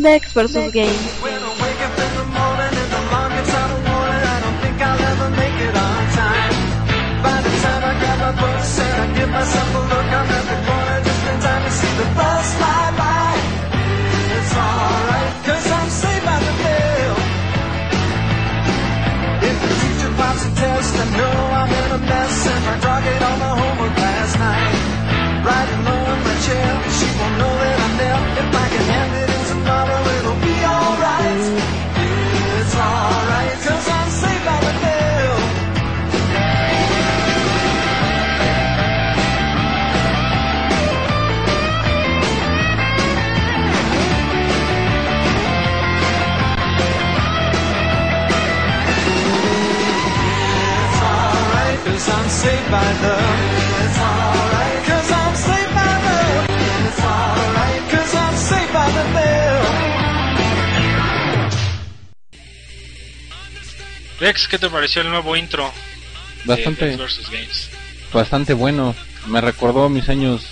Dex vs. Games. By love. It's alright, cause I'm saved by love. It's alright, cause I'm saved by the bell. Dex, ¿qué te pareció el nuevo intro? Bastante, De. Games. bastante bueno. Me recordó mis años,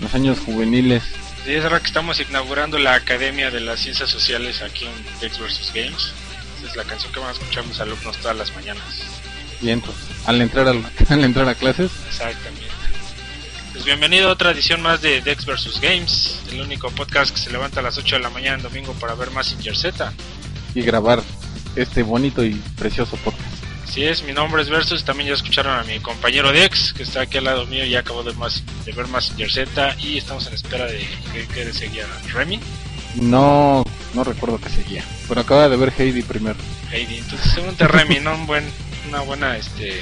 mis años juveniles. Sí, es ahora que estamos inaugurando la Academia de las Ciencias Sociales aquí en Dex vs. Games. Esa es la canción que van a escuchar mis alumnos todas las mañanas. Bien, pues, al entrar al, al entrar a clases, Exactamente. Pues bienvenido a otra edición más de Dex vs. Games, el único podcast que se levanta a las 8 de la mañana en domingo para ver Massinger Z. y grabar este bonito y precioso podcast. Así es, mi nombre es Versus, también ya escucharon a mi compañero Dex, que está aquí al lado mío y ya acabó de, más, de ver Massinger Z y estamos en espera de que, que seguía Remy. No, no recuerdo que seguía, pero acaba de ver Heidi primero. Heidi. Entonces, según te Remy, ¿no? Un buen, una buena este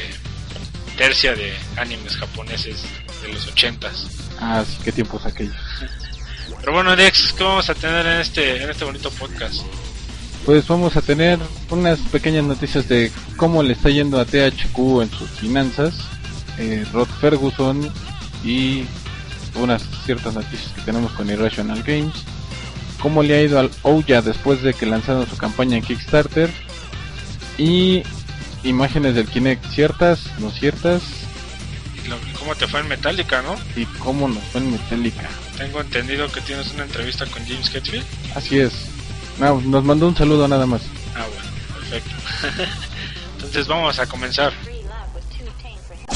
tercia de animes japoneses de los ochentas. Ah, sí, qué tiempos aquellos. Pero bueno, Dex, ¿qué vamos a tener en este, en este bonito podcast? Pues vamos a tener unas pequeñas noticias de cómo le está yendo a THQ en sus finanzas, eh, Rod Ferguson y unas ciertas noticias que tenemos con Irrational Games, cómo le ha ido al Ouya después de que lanzaron su campaña en Kickstarter y imágenes del Kinect ciertas, no ciertas Y lo- ¿Cómo te fue en Metallica, no? y cómo nos fue en Metallica. Tengo entendido que tienes una entrevista con James Hetfield. Así es. No, nos mandó un saludo nada más. Ah, bueno, perfecto. Entonces vamos a comenzar.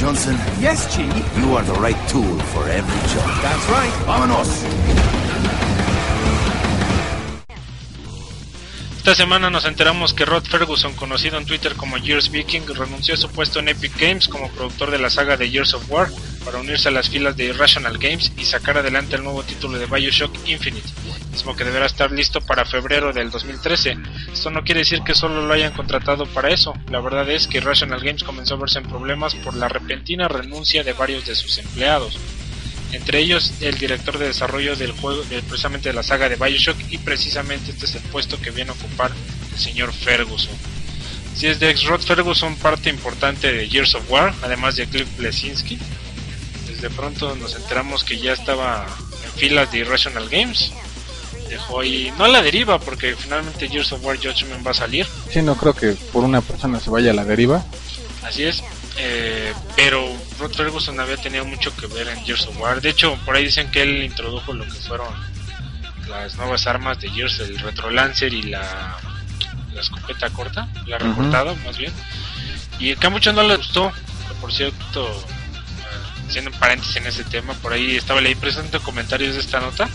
Johnson, Yes, Chief. you are the right tool for every job. That's right. Vámonos. Esta semana nos enteramos que Rod Ferguson, conocido en Twitter como Gears Viking, renunció a su puesto en Epic Games como productor de la saga de Years of War para unirse a las filas de Irrational Games y sacar adelante el nuevo título de Bioshock Infinite, mismo que deberá estar listo para febrero del 2013. Esto no quiere decir que solo lo hayan contratado para eso, la verdad es que Irrational Games comenzó a verse en problemas por la repentina renuncia de varios de sus empleados entre ellos el director de desarrollo del juego, de, precisamente de la saga de Bioshock, y precisamente este es el puesto que viene a ocupar el señor Ferguson. Si es de ex-Rod Ferguson parte importante de Years of War, además de Cliff Blesinski. Desde pronto nos enteramos que ya estaba en filas de Irrational Games. Dejó ahí, no a la deriva, porque finalmente Years of War Judgment va a salir. Sí, no creo que por una persona se vaya a la deriva. Así es. Eh, pero Rod Ferguson había tenido mucho que ver en Gears of War. De hecho, por ahí dicen que él introdujo lo que fueron las nuevas armas de Gears, el Retro Lancer y la, la escopeta corta, la Ujú. recortada más bien. Y que a muchos no les gustó. Por cierto, eh, haciendo un paréntesis en ese tema, por ahí estaba leí presente comentarios de esta nota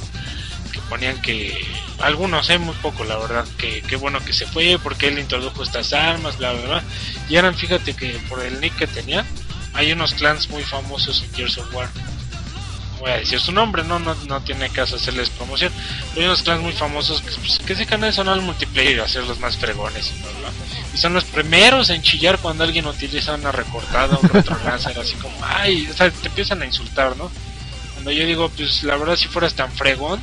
que ponían que algunos, eh, muy poco la verdad, que qué bueno que se fue porque él introdujo estas armas, bla bla bla. Y ahora fíjate que por el nick que tenía, hay unos clans muy famosos en Gears of War. Voy a decir su nombre, no, no, no tiene caso hacerles promoción. Pero hay unos clans muy famosos que, pues, que se eso, no al multiplayer, a ser los más fregones y bla bla. Y son los primeros en chillar cuando alguien utiliza una recortada, un retrolancer, así como, ay, o sea, te empiezan a insultar, ¿no? Cuando yo digo, pues la verdad, si fueras tan fregón,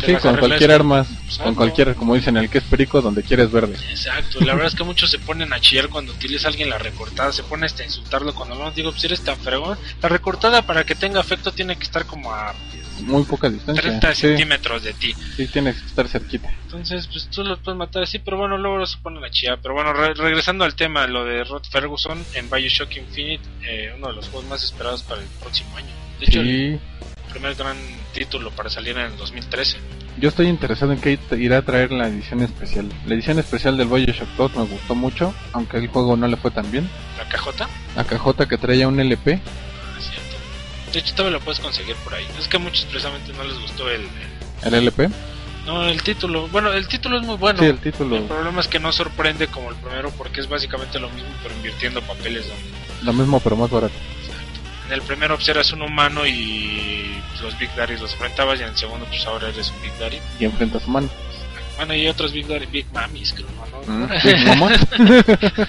Pues sí, con cualquier arma, pues, con cualquier, como dicen, el que es perico, donde quieres verde. Exacto, la verdad es que muchos se ponen a chillar cuando utiliza alguien la recortada, se pone hasta a insultarlo cuando no digo, pues eres tan fregón. La recortada para que tenga efecto tiene que estar como a Muy poca distancia. 30 Sí, centímetros de ti. sí, tienes que estar cerquita. Entonces, pues tú los puedes matar así, pero bueno, luego se ponen a chillar. Pero bueno, re- regresando al tema, lo de Rod Ferguson en Bioshock Infinite, eh, uno de los juegos más esperados para el próximo año. De hecho, Sí, primer gran título para salir en el 2013. Yo estoy interesado en que irá a traer la edición especial. La edición especial del Bioshock 2 me gustó mucho, aunque el juego no le fue tan bien. ¿La cajota? La cajota que traía un LP. Ah, cierto. De hecho, todavía lo puedes conseguir por ahí. Es que a muchos precisamente no les gustó el, ¿El LP? No, el título. Bueno, el título es muy bueno. Sí, el título. El problema es que no sorprende como el primero porque es básicamente lo mismo, pero invirtiendo papeles. ¿no? Lo mismo, pero más barato. En el primero pues, eras un humano y pues, los Big Daddy los enfrentabas y en el segundo pues ahora eres un Big Daddy. Y enfrentas humanos. Bueno, y otros Big Daddy, Big Mamis, creo, ¿no? Mm, Big.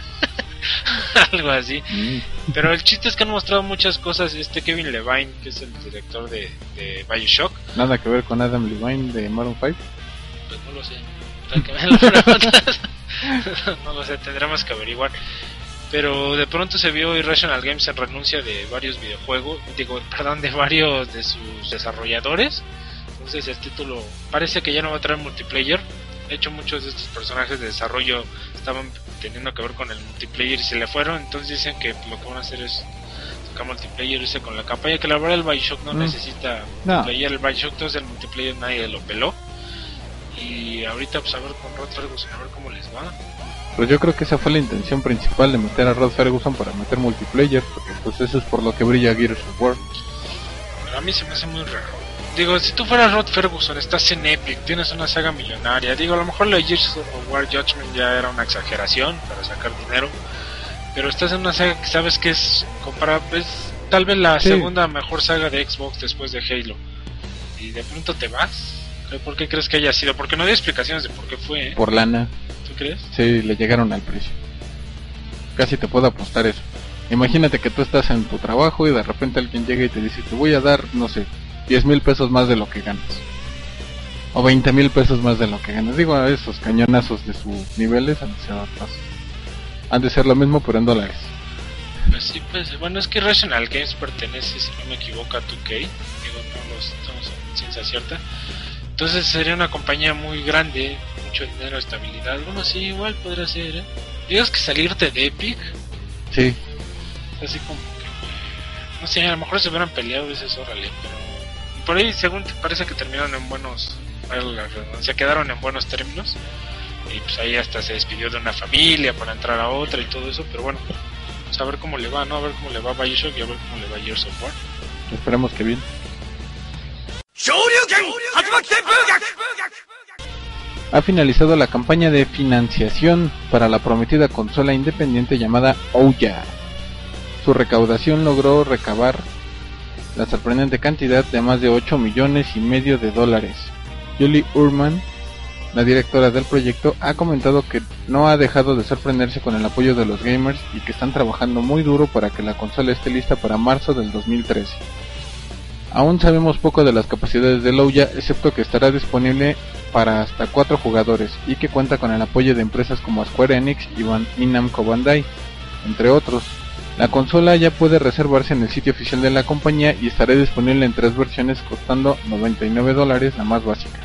Algo así. Mm. Pero el chiste es que han mostrado muchas cosas. Este Kevin Levine, que es el director de, de Bioshock, Nada que ver con Adam Levine de Maroon 5. pues no lo sé. Que las preguntas. no lo sé, tendremos que averiguar. Pero de pronto se vio Irrational Games en renuncia de varios videojuegos, digo, perdón, de varios de sus desarrolladores. Entonces el título parece que ya no va a traer multiplayer. De hecho, muchos de estos personajes de desarrollo estaban teniendo que ver con el multiplayer y se le fueron. Entonces dicen que lo que van a hacer es sacar multiplayer irse con la campaña. Que la verdad el Bioshock no Mm. necesita No. multiplayer. El Bioshock 2 el multiplayer nadie lo peló. Y ahorita pues a ver con Rod Ferguson, a ver cómo les va. Pues yo creo que esa fue la intención principal de meter a Rod Ferguson para meter multiplayer, porque pues eso es por lo que brilla Gears of War. Pero a mí se me hace muy raro. Digo, si tú fueras Rod Ferguson, estás en Epic, tienes una saga millonaria. Digo, a lo mejor la Gears of War Judgment ya era una exageración para sacar dinero. Pero estás en una saga que sabes que es comparable, es tal vez la Sí. segunda mejor saga de Xbox después de Halo. Y de pronto te vas. ¿Por qué crees que haya sido? Porque no hay explicaciones de por qué fue. ¿eh? Por lana, ¿Tú crees? sí, le llegaron al precio. Casi te puedo apostar eso. Imagínate que tú estás en tu trabajo y de repente alguien llega y te dice, te voy a dar, no sé, 10 mil pesos más de lo que ganas. O 20 mil pesos más de lo que ganas. Digo, esos cañonazos de sus niveles han de ser. Han de ser lo mismo, pero en dólares. Pues sí, pues bueno, es que Rational Games pertenece, si no me equivoco, a 2K. Digo, no lo estamos en ciencia cierta. Entonces sería una compañía muy grande, mucho dinero, estabilidad. Bueno, sí, igual podría ser, ¿eh? Digas que salirte de Epic, Sí, así como que. No sé, a lo mejor se hubieran peleado, dices, órale, pero. Por ahí, según te parece que terminaron en buenos. redundancia, quedaron en buenos términos. Y pues ahí hasta se despidió de una familia para entrar a otra y todo eso, pero bueno. Pues a ver cómo le va, ¿no? A ver cómo le va a Bioshock y a ver cómo le va a Gears of War. esperemos que bien. Ha finalizado la campaña de financiación para la prometida consola independiente llamada Ouya. Su recaudación logró recabar la sorprendente cantidad de más de 8 millones y medio de dólares. Julie Urman, la directora del proyecto, ha comentado que no ha dejado de sorprenderse con el apoyo de los gamers y que están trabajando muy duro para que la consola esté lista para marzo del 2013. Aún sabemos poco de las capacidades de Ouya, excepto que estará disponible para hasta 4 jugadores y que cuenta con el apoyo de empresas como Square Enix y, Namco Bandai, entre otros. La consola ya puede reservarse en el sitio oficial de la compañía y estará disponible en tres versiones costando 99 dólares la más básica.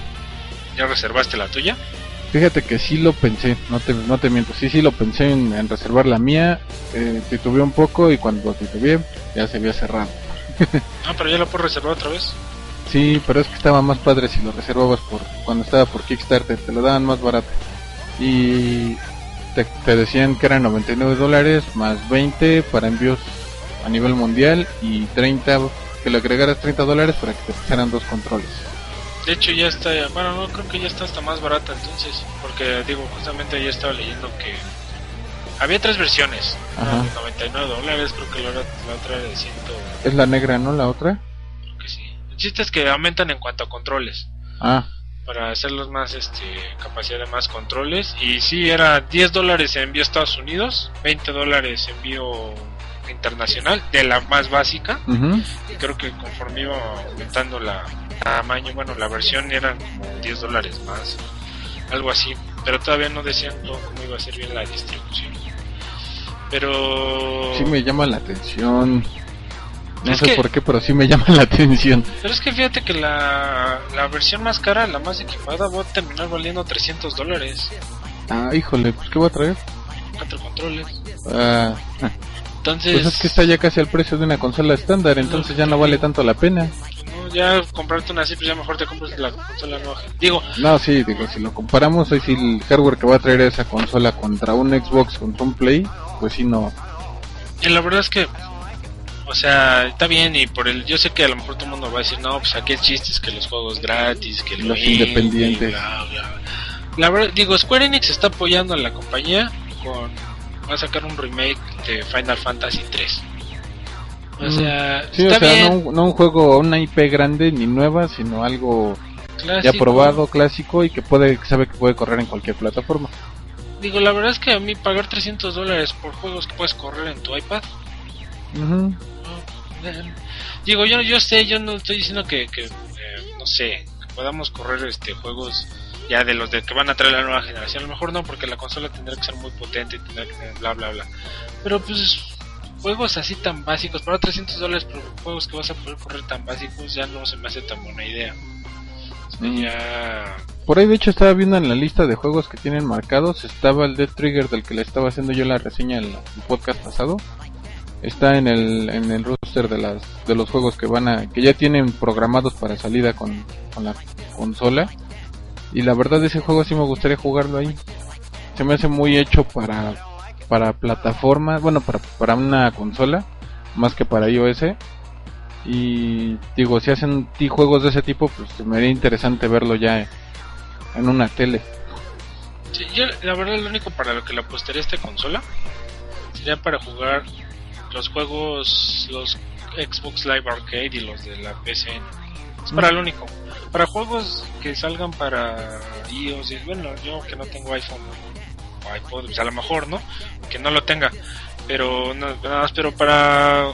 ¿Ya reservaste la tuya? Fíjate que sí lo pensé, no te, no te miento, sí, sí lo pensé en, en reservar la mía, eh, titubeé un poco y cuando titubeé ya se había cerrado. No, pero ya la puedo reservar otra vez. Sí, pero es que estaba más padre si lo reservabas por cuando estaba por Kickstarter, te lo daban más barato. Y te, te decían que eran 99 dólares más 20 para envíos a nivel mundial y 30 que le agregaras 30 dólares para que te pusieran dos controles. De hecho ya está, bueno, no creo que ya está hasta más barata entonces, porque digo, justamente ayer estaba leyendo que había tres versiones, Ajá. de 99 dólares, creo que la, la otra era de 100, Es la negra, ¿no? La otra. creo que sí. El chiste es que aumentan en cuanto a controles, Ah, para hacerlos más, este, capacidad de más controles, y sí, era 10 dólares en envío a Estados Unidos, 20 dólares envío internacional, de la más básica, y creo que conforme iba aumentando la tamaño, bueno, la versión eran como 10 dólares más, algo así, pero todavía no decían cómo iba a ser bien la distribución. Pero sí me llama la atención. No Es sé que- por qué, pero sí me llama la atención. pero es que fíjate que la, la versión más cara, la más equipada, va a terminar valiendo 300 dólares. Ah, híjole, pues ¿qué voy a traer? Cuatro controles. Ah, Entonces, pues es que está ya casi al precio de una consola estándar, entonces ya no vale tanto la pena. Ya comprarte una así, pues ya mejor te compras la consola nueva. Digo, No, sí, digo, si lo comparamos, hoy sí el hardware que va a traer esa consola contra un Xbox, contra un Play, pues sí no. y la verdad es que, o sea, está bien y por el, yo sé que a lo mejor todo el mundo va a decir, no, pues aquí el chiste es que los juegos gratis, que Los independientes. bla, bla. La verdad, digo, Square Enix está apoyando a la compañía con, va a sacar un remake de Final Fantasy 3. O sea, Sí, o está sea, bien, no, un- no un juego, una IP grande ni nueva, sino algo ya clásico. probado, clásico y que puede, sabe que puede correr en cualquier plataforma. Digo, la verdad es que a mí pagar 300 dólares por juegos que puedes correr en tu iPad, Ujú. no, eh, digo, yo yo sé, yo no estoy diciendo que, que, eh, no sé, que podamos correr este juegos ya de los de que van a traer la nueva generación. A lo mejor no, porque la consola tendrá que ser muy potente y tendrá que tener bla bla bla. Pero pues juegos así tan básicos, para 300 dólares por juegos que vas a poder correr tan básicos, ya no se me hace tan buena idea. Sea, Mm. Por ahí de hecho estaba viendo en la lista de juegos que tienen marcados, estaba el Dead Trigger del que le estaba haciendo yo la reseña en el podcast pasado. Está en el en el roster de las de los juegos que van a que ya tienen programados para salida con, con la consola. Y la verdad ese juego sí me gustaría jugarlo ahí. Se me hace muy hecho para para plataformas, bueno, para para una consola más que para iOS. Y digo, si hacen juegos de ese tipo, pues me haría interesante verlo ya en una tele. Sí, yo la verdad lo único para lo que le apostaría esta consola sería para jugar los juegos, los Xbox Live Arcade y los de la PC. Es para lo único. Para juegos que salgan para iOS, y bueno, yo que no tengo iPhone iPod, pues a lo mejor, ¿no? Que no lo tenga. Pero no, nada más, pero para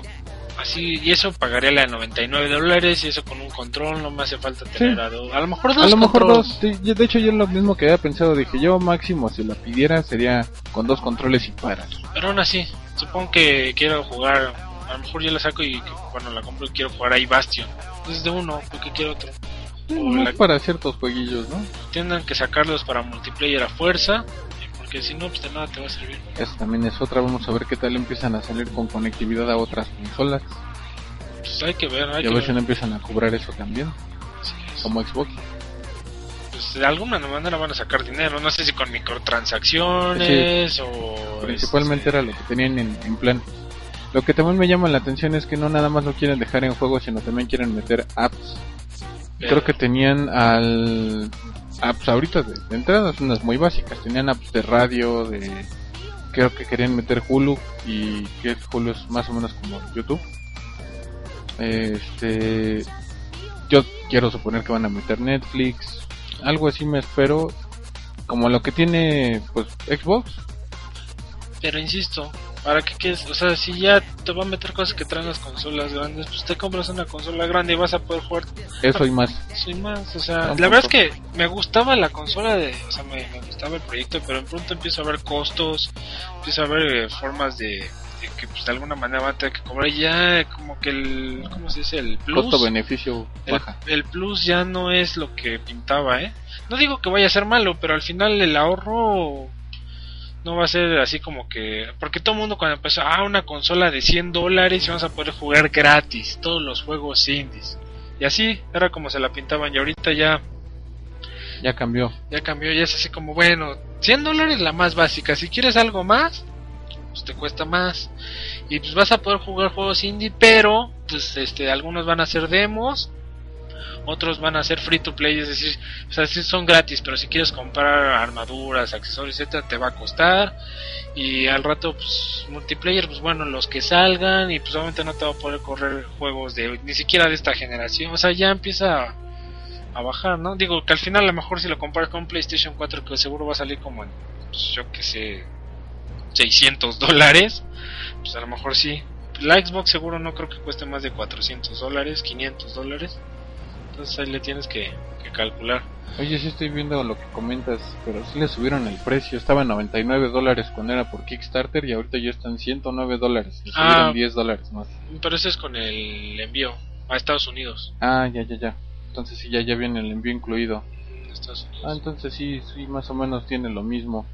así, y eso pagaría la de 99 dólares y eso con un control, no me hace falta tener a, dos- a lo mejor dos A lo mejor controles. dos, sí, yo- de hecho yo lo mismo que había pensado, dije yo máximo si la pidiera sería con dos controles y para. Pero aún así, supongo que quiero jugar. A lo mejor yo la saco y cuando la compro quiero jugar ahí Bastion. Entonces de uno, porque quiero otro. O la- para ciertos jueguillos, ¿no? Tienen que sacarlos para multiplayer a fuerza. Porque si no, pues de nada te va a servir. Esa también es otra, vamos a ver qué tal empiezan a salir con conectividad a otras consolas. Pues hay que ver, hay Y a que ver si no empiezan a cobrar eso también, Sí, es- como Xbox. pues de alguna manera van a sacar dinero. No sé si con microtransacciones o. Principalmente este, era lo que tenían en, en plan. Lo que también me llama la atención es que no nada más lo quieren dejar en juego, sino también quieren meter apps. pero- Creo que tenían al apps ahorita de, de entrada, unas muy básicas. Tenían apps de radio, de creo que querían meter Hulu y que Hulu es más o menos como YouTube. Este, yo quiero suponer que van a meter Netflix, algo así me espero, como lo que tiene pues Xbox. Pero insisto, ¿para qué quieres? O sea, si ya te va a meter cosas que traen las consolas grandes, pues te compras una consola grande y vas a poder jugar Eso y más. Soy más, o sea, la verdad es que me gustaba la consola de, o sea, me, me gustaba el proyecto, pero en pronto empiezo a ver costos, empiezo a ver eh, formas de, de que pues de alguna manera van a tener que cobrar y ya como que el, ¿cómo se dice? El plus, Costo-beneficio el, baja. el plus ya no es lo que pintaba, ¿eh? No digo que vaya a ser malo, pero al final el ahorro no va a ser así como que... Porque todo el mundo cuando empezó, ah, una consola de 100 dólares y vamos a poder jugar gratis todos los juegos indies. Y así era como se la pintaban y ahorita ya, Ya cambió. ya cambió, ya es así como, bueno, 100 dólares la más básica, si quieres algo más, pues te cuesta más. Y pues vas a poder jugar juegos indie, pero pues este algunos van a ser demos, otros van a ser free to play, es decir, o sea, sí son gratis, pero si quieres comprar armaduras, accesorios, etcétera, te va a costar. Y al rato, pues, multiplayer, pues bueno, los que salgan, y pues obviamente no te va a poder correr juegos de ni siquiera de esta generación, o sea, ya empieza a, bajar, ¿no? Digo que al final, a lo mejor si lo comparas con PlayStation 4, que seguro va a salir como en, pues, yo que sé, 600 dólares, pues a lo mejor sí. La Xbox seguro no creo que cueste más de 400 dólares, 500 dólares. Entonces ahí le tienes que, que calcular. Oye, sí estoy viendo lo que comentas, pero sí le subieron el precio. Estaba en 99 dólares cuando era por Kickstarter y ahorita ya están 109 dólares. Le Ah. subieron 10 dólares más. Pero eso es con el envío a Estados Unidos. Ah, ya, ya, ya. Entonces sí, ya, ya viene el envío incluido. Estados Unidos. Ah, entonces sí, sí, más o menos tiene lo mismo.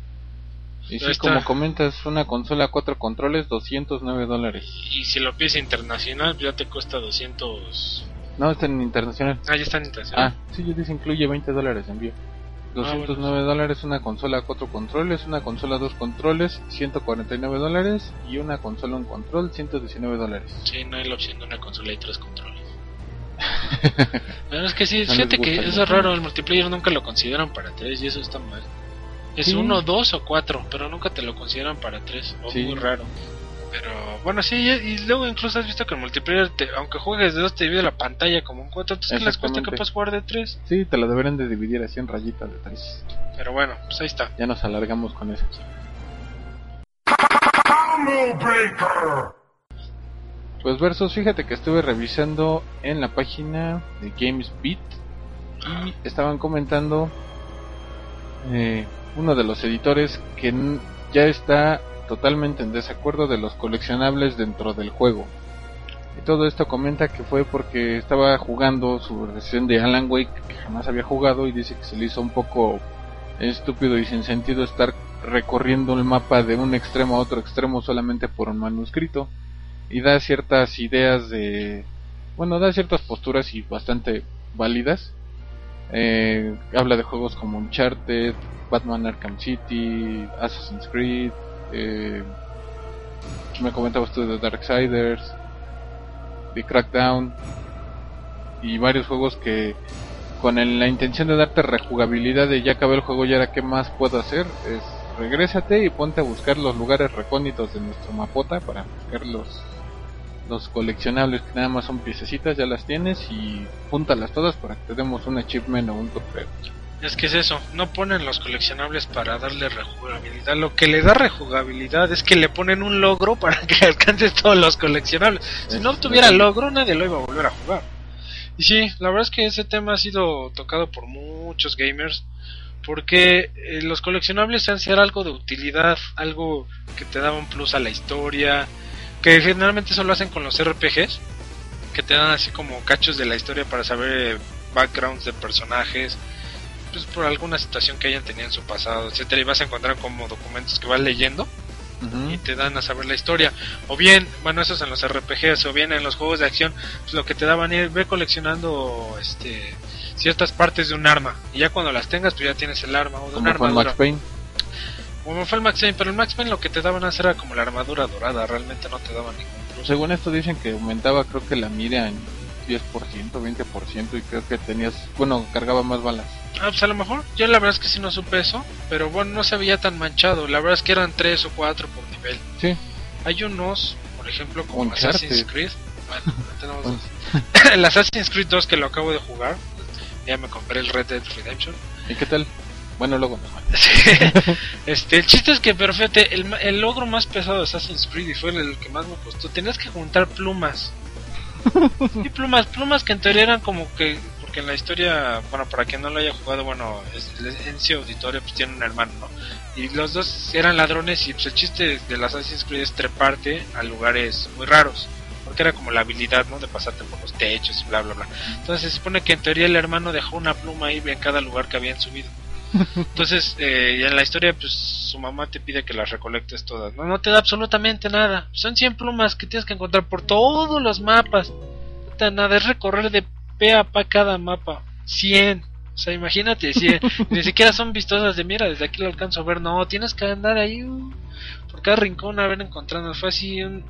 Y sí, como comentas, una consola cuatro controles, 209 dólares. Y si lo pides internacional, ya te cuesta 200, No, está en internacional. Ah, ya está en internacional. Ah, sí, yo dice incluye 20 dólares de envío. 209 dólares una consola 4 controles, una consola 2 controles, 149 dólares y una consola un control, 119 dólares. Sí, no hay la opción de una consola y tres controles. Pero es que sí, No fíjate que eso es raro, el multiplayer nunca lo consideran para tres y eso está mal. Es Sí. uno, dos o cuatro, pero nunca te lo consideran para tres. O Sí. muy raro. Pero bueno, sí, y, luego incluso has visto que el multiplayer, te- aunque juegues de dos, te divide la pantalla como un cuatro. Entonces, ¿qué les cuesta que puedas jugar de tres? Sí, te lo deberían de dividir así en rayitas de 3. Pero bueno, pues ahí está. Ya nos alargamos con eso. Pues versus, fíjate que estuve revisando en la página de GamesBeat y estaban comentando eh, uno de los editores que ya está totalmente en desacuerdo de los coleccionables dentro del juego. Y todo esto comenta que fue porque estaba jugando su versión de Alan Wake que jamás había jugado y dice que se le hizo un poco estúpido y sin sentido estar recorriendo el mapa de un extremo a otro extremo solamente por un manuscrito y da ciertas ideas de bueno da ciertas posturas y bastante válidas Eh, habla de juegos como Uncharted Batman Arkham City Assassin's Creed eh, me comentabas tú de Darksiders de Crackdown y varios juegos que con la intención de darte rejugabilidad de ya acabé el juego y ahora qué más puedo hacer es regrésate y ponte a buscar los lugares recónditos de nuestro mapota para buscar los los coleccionables que nada más son piececitas ya las tienes y júntalas todas para que te demos un achievement o un trofeo Es que es eso, no ponen los coleccionables para darle rejugabilidad. Lo que le da rejugabilidad es que le ponen un logro para que alcances todos los coleccionables. Si no tuviera logro, nadie lo iba a volver a jugar. Y sí, la verdad es que ese tema ha sido tocado por muchos gamers. Porque eh, los coleccionables han ser algo de utilidad, algo que te da un plus a la historia. Que generalmente eso lo hacen con los RPGs. Que te dan así como cachos de la historia para saber eh, backgrounds de personajes pues por alguna situación que hayan tenido en su pasado, etcétera, y vas a encontrar como documentos que vas leyendo y te dan a saber la historia. O bien, bueno, eso es en los RPGs, o bien en los juegos de acción, pues lo que te daban es ve coleccionando este ciertas partes de un arma, y ya cuando las tengas, pues ya tienes el arma o de con armadura. Max Payne Como fue el Max Payne, pero el Max Payne lo que te daban antes era como la armadura dorada, realmente no te daban ningún según esto dicen que aumentaba creo que la mira en 10% 20% y creo que tenías bueno cargaba más balas Ah, pues a lo mejor. Yo la verdad es que sí no supe eso. Pero bueno, no se veía tan manchado. La verdad es que eran tres o cuatro por nivel. sí Hay unos, por ejemplo, como Uncharted. Assassin's Creed. Bueno, tenemos dos. el Assassin's Creed 2 que lo acabo de jugar. Ya me compré el Red Dead Redemption. y qué tal bueno luego nos manda. este, el chiste es que, pero fíjate, el, el logro más pesado de Assassin's Creed y fue el que más me costó. Tenías que juntar plumas. Y plumas, plumas que en teoría eran como que, porque en la historia, bueno, para quien no lo haya jugado, bueno, Ezio Auditorio pues tiene un hermano, ¿no? Y los dos eran ladrones y pues el chiste de las Assassin's Creed es treparte a lugares muy raros. Porque era como la habilidad, ¿no? De pasarte por los techos y bla, bla, bla. Entonces se supone que en teoría el hermano dejó una pluma ahí en cada lugar que habían subido. Entonces, eh, en la historia, pues su mamá te pide que las recolectes todas. No, no te da absolutamente nada. Son 100 plumas que tienes que encontrar por todos los mapas. No te da nada, es recorrer de pe a pa cada mapa. 100. O sea, imagínate, 100. Ni siquiera son vistosas de mira, desde aquí lo alcanzo a ver. No, tienes que andar ahí uh, por cada rincón a ver encontrando. Fue así un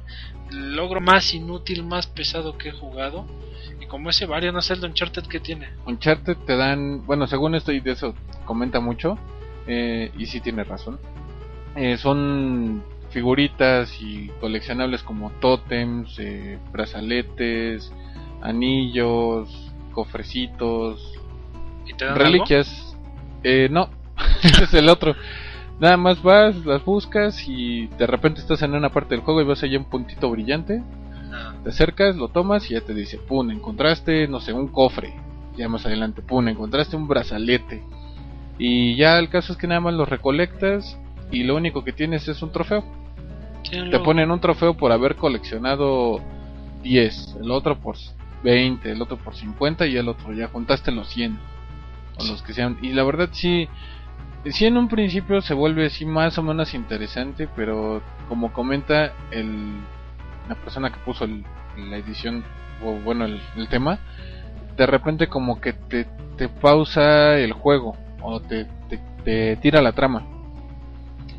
logro más inútil, más pesado que he jugado. Como ese varios, no sé el de Uncharted que tiene. Uncharted te dan, bueno, según esto y de eso comenta mucho, eh, y sí tiene razón, eh, son figuritas y coleccionables como tótems, eh, brazaletes, anillos, cofrecitos, ¿Y te dan algo? reliquias. Eh, no, ese es el otro. Nada más vas, las buscas y de repente estás en una parte del juego y ves allá un puntito brillante. Te acercas, lo tomas y ya te dice, pum, encontraste, no sé, un cofre. Ya más adelante, pum, encontraste un brazalete. Y ya el caso es que nada más lo recolectas y lo único que tienes es un trofeo. Te ponen un trofeo por haber coleccionado 10, el otro por 20, el otro por 50 y el otro ya juntaste los 100. O los que sean. Y la verdad sí, sí en un principio se vuelve así más o menos interesante, pero como comenta el, la persona que puso el- la edición, o bueno, el, tema, de repente como que te, te pausa el juego o te, te, te tira la trama.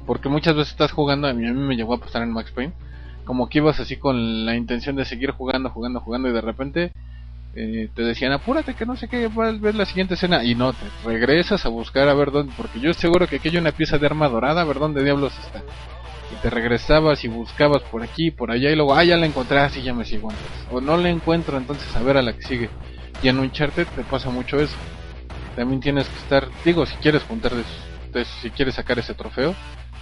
Porque muchas veces estás jugando, a mí, a mí me llegó a pasar en Max Payne, como que ibas así con la intención de seguir jugando, jugando, jugando y de repente eh, te decían apúrate que no sé qué, va a ver la siguiente escena y no, te regresas a buscar a ver dónde, porque yo seguro que aquí hay una pieza de arma dorada, a ver dónde diablos está. Y te regresabas y buscabas por aquí, por allá y luego, ah, ya la encontré, así ya me sigo antes. O no la encuentro, entonces a ver a la que sigue. Y en Uncharted te pasa mucho eso. También tienes que estar, digo, si quieres juntar si quieres sacar ese trofeo,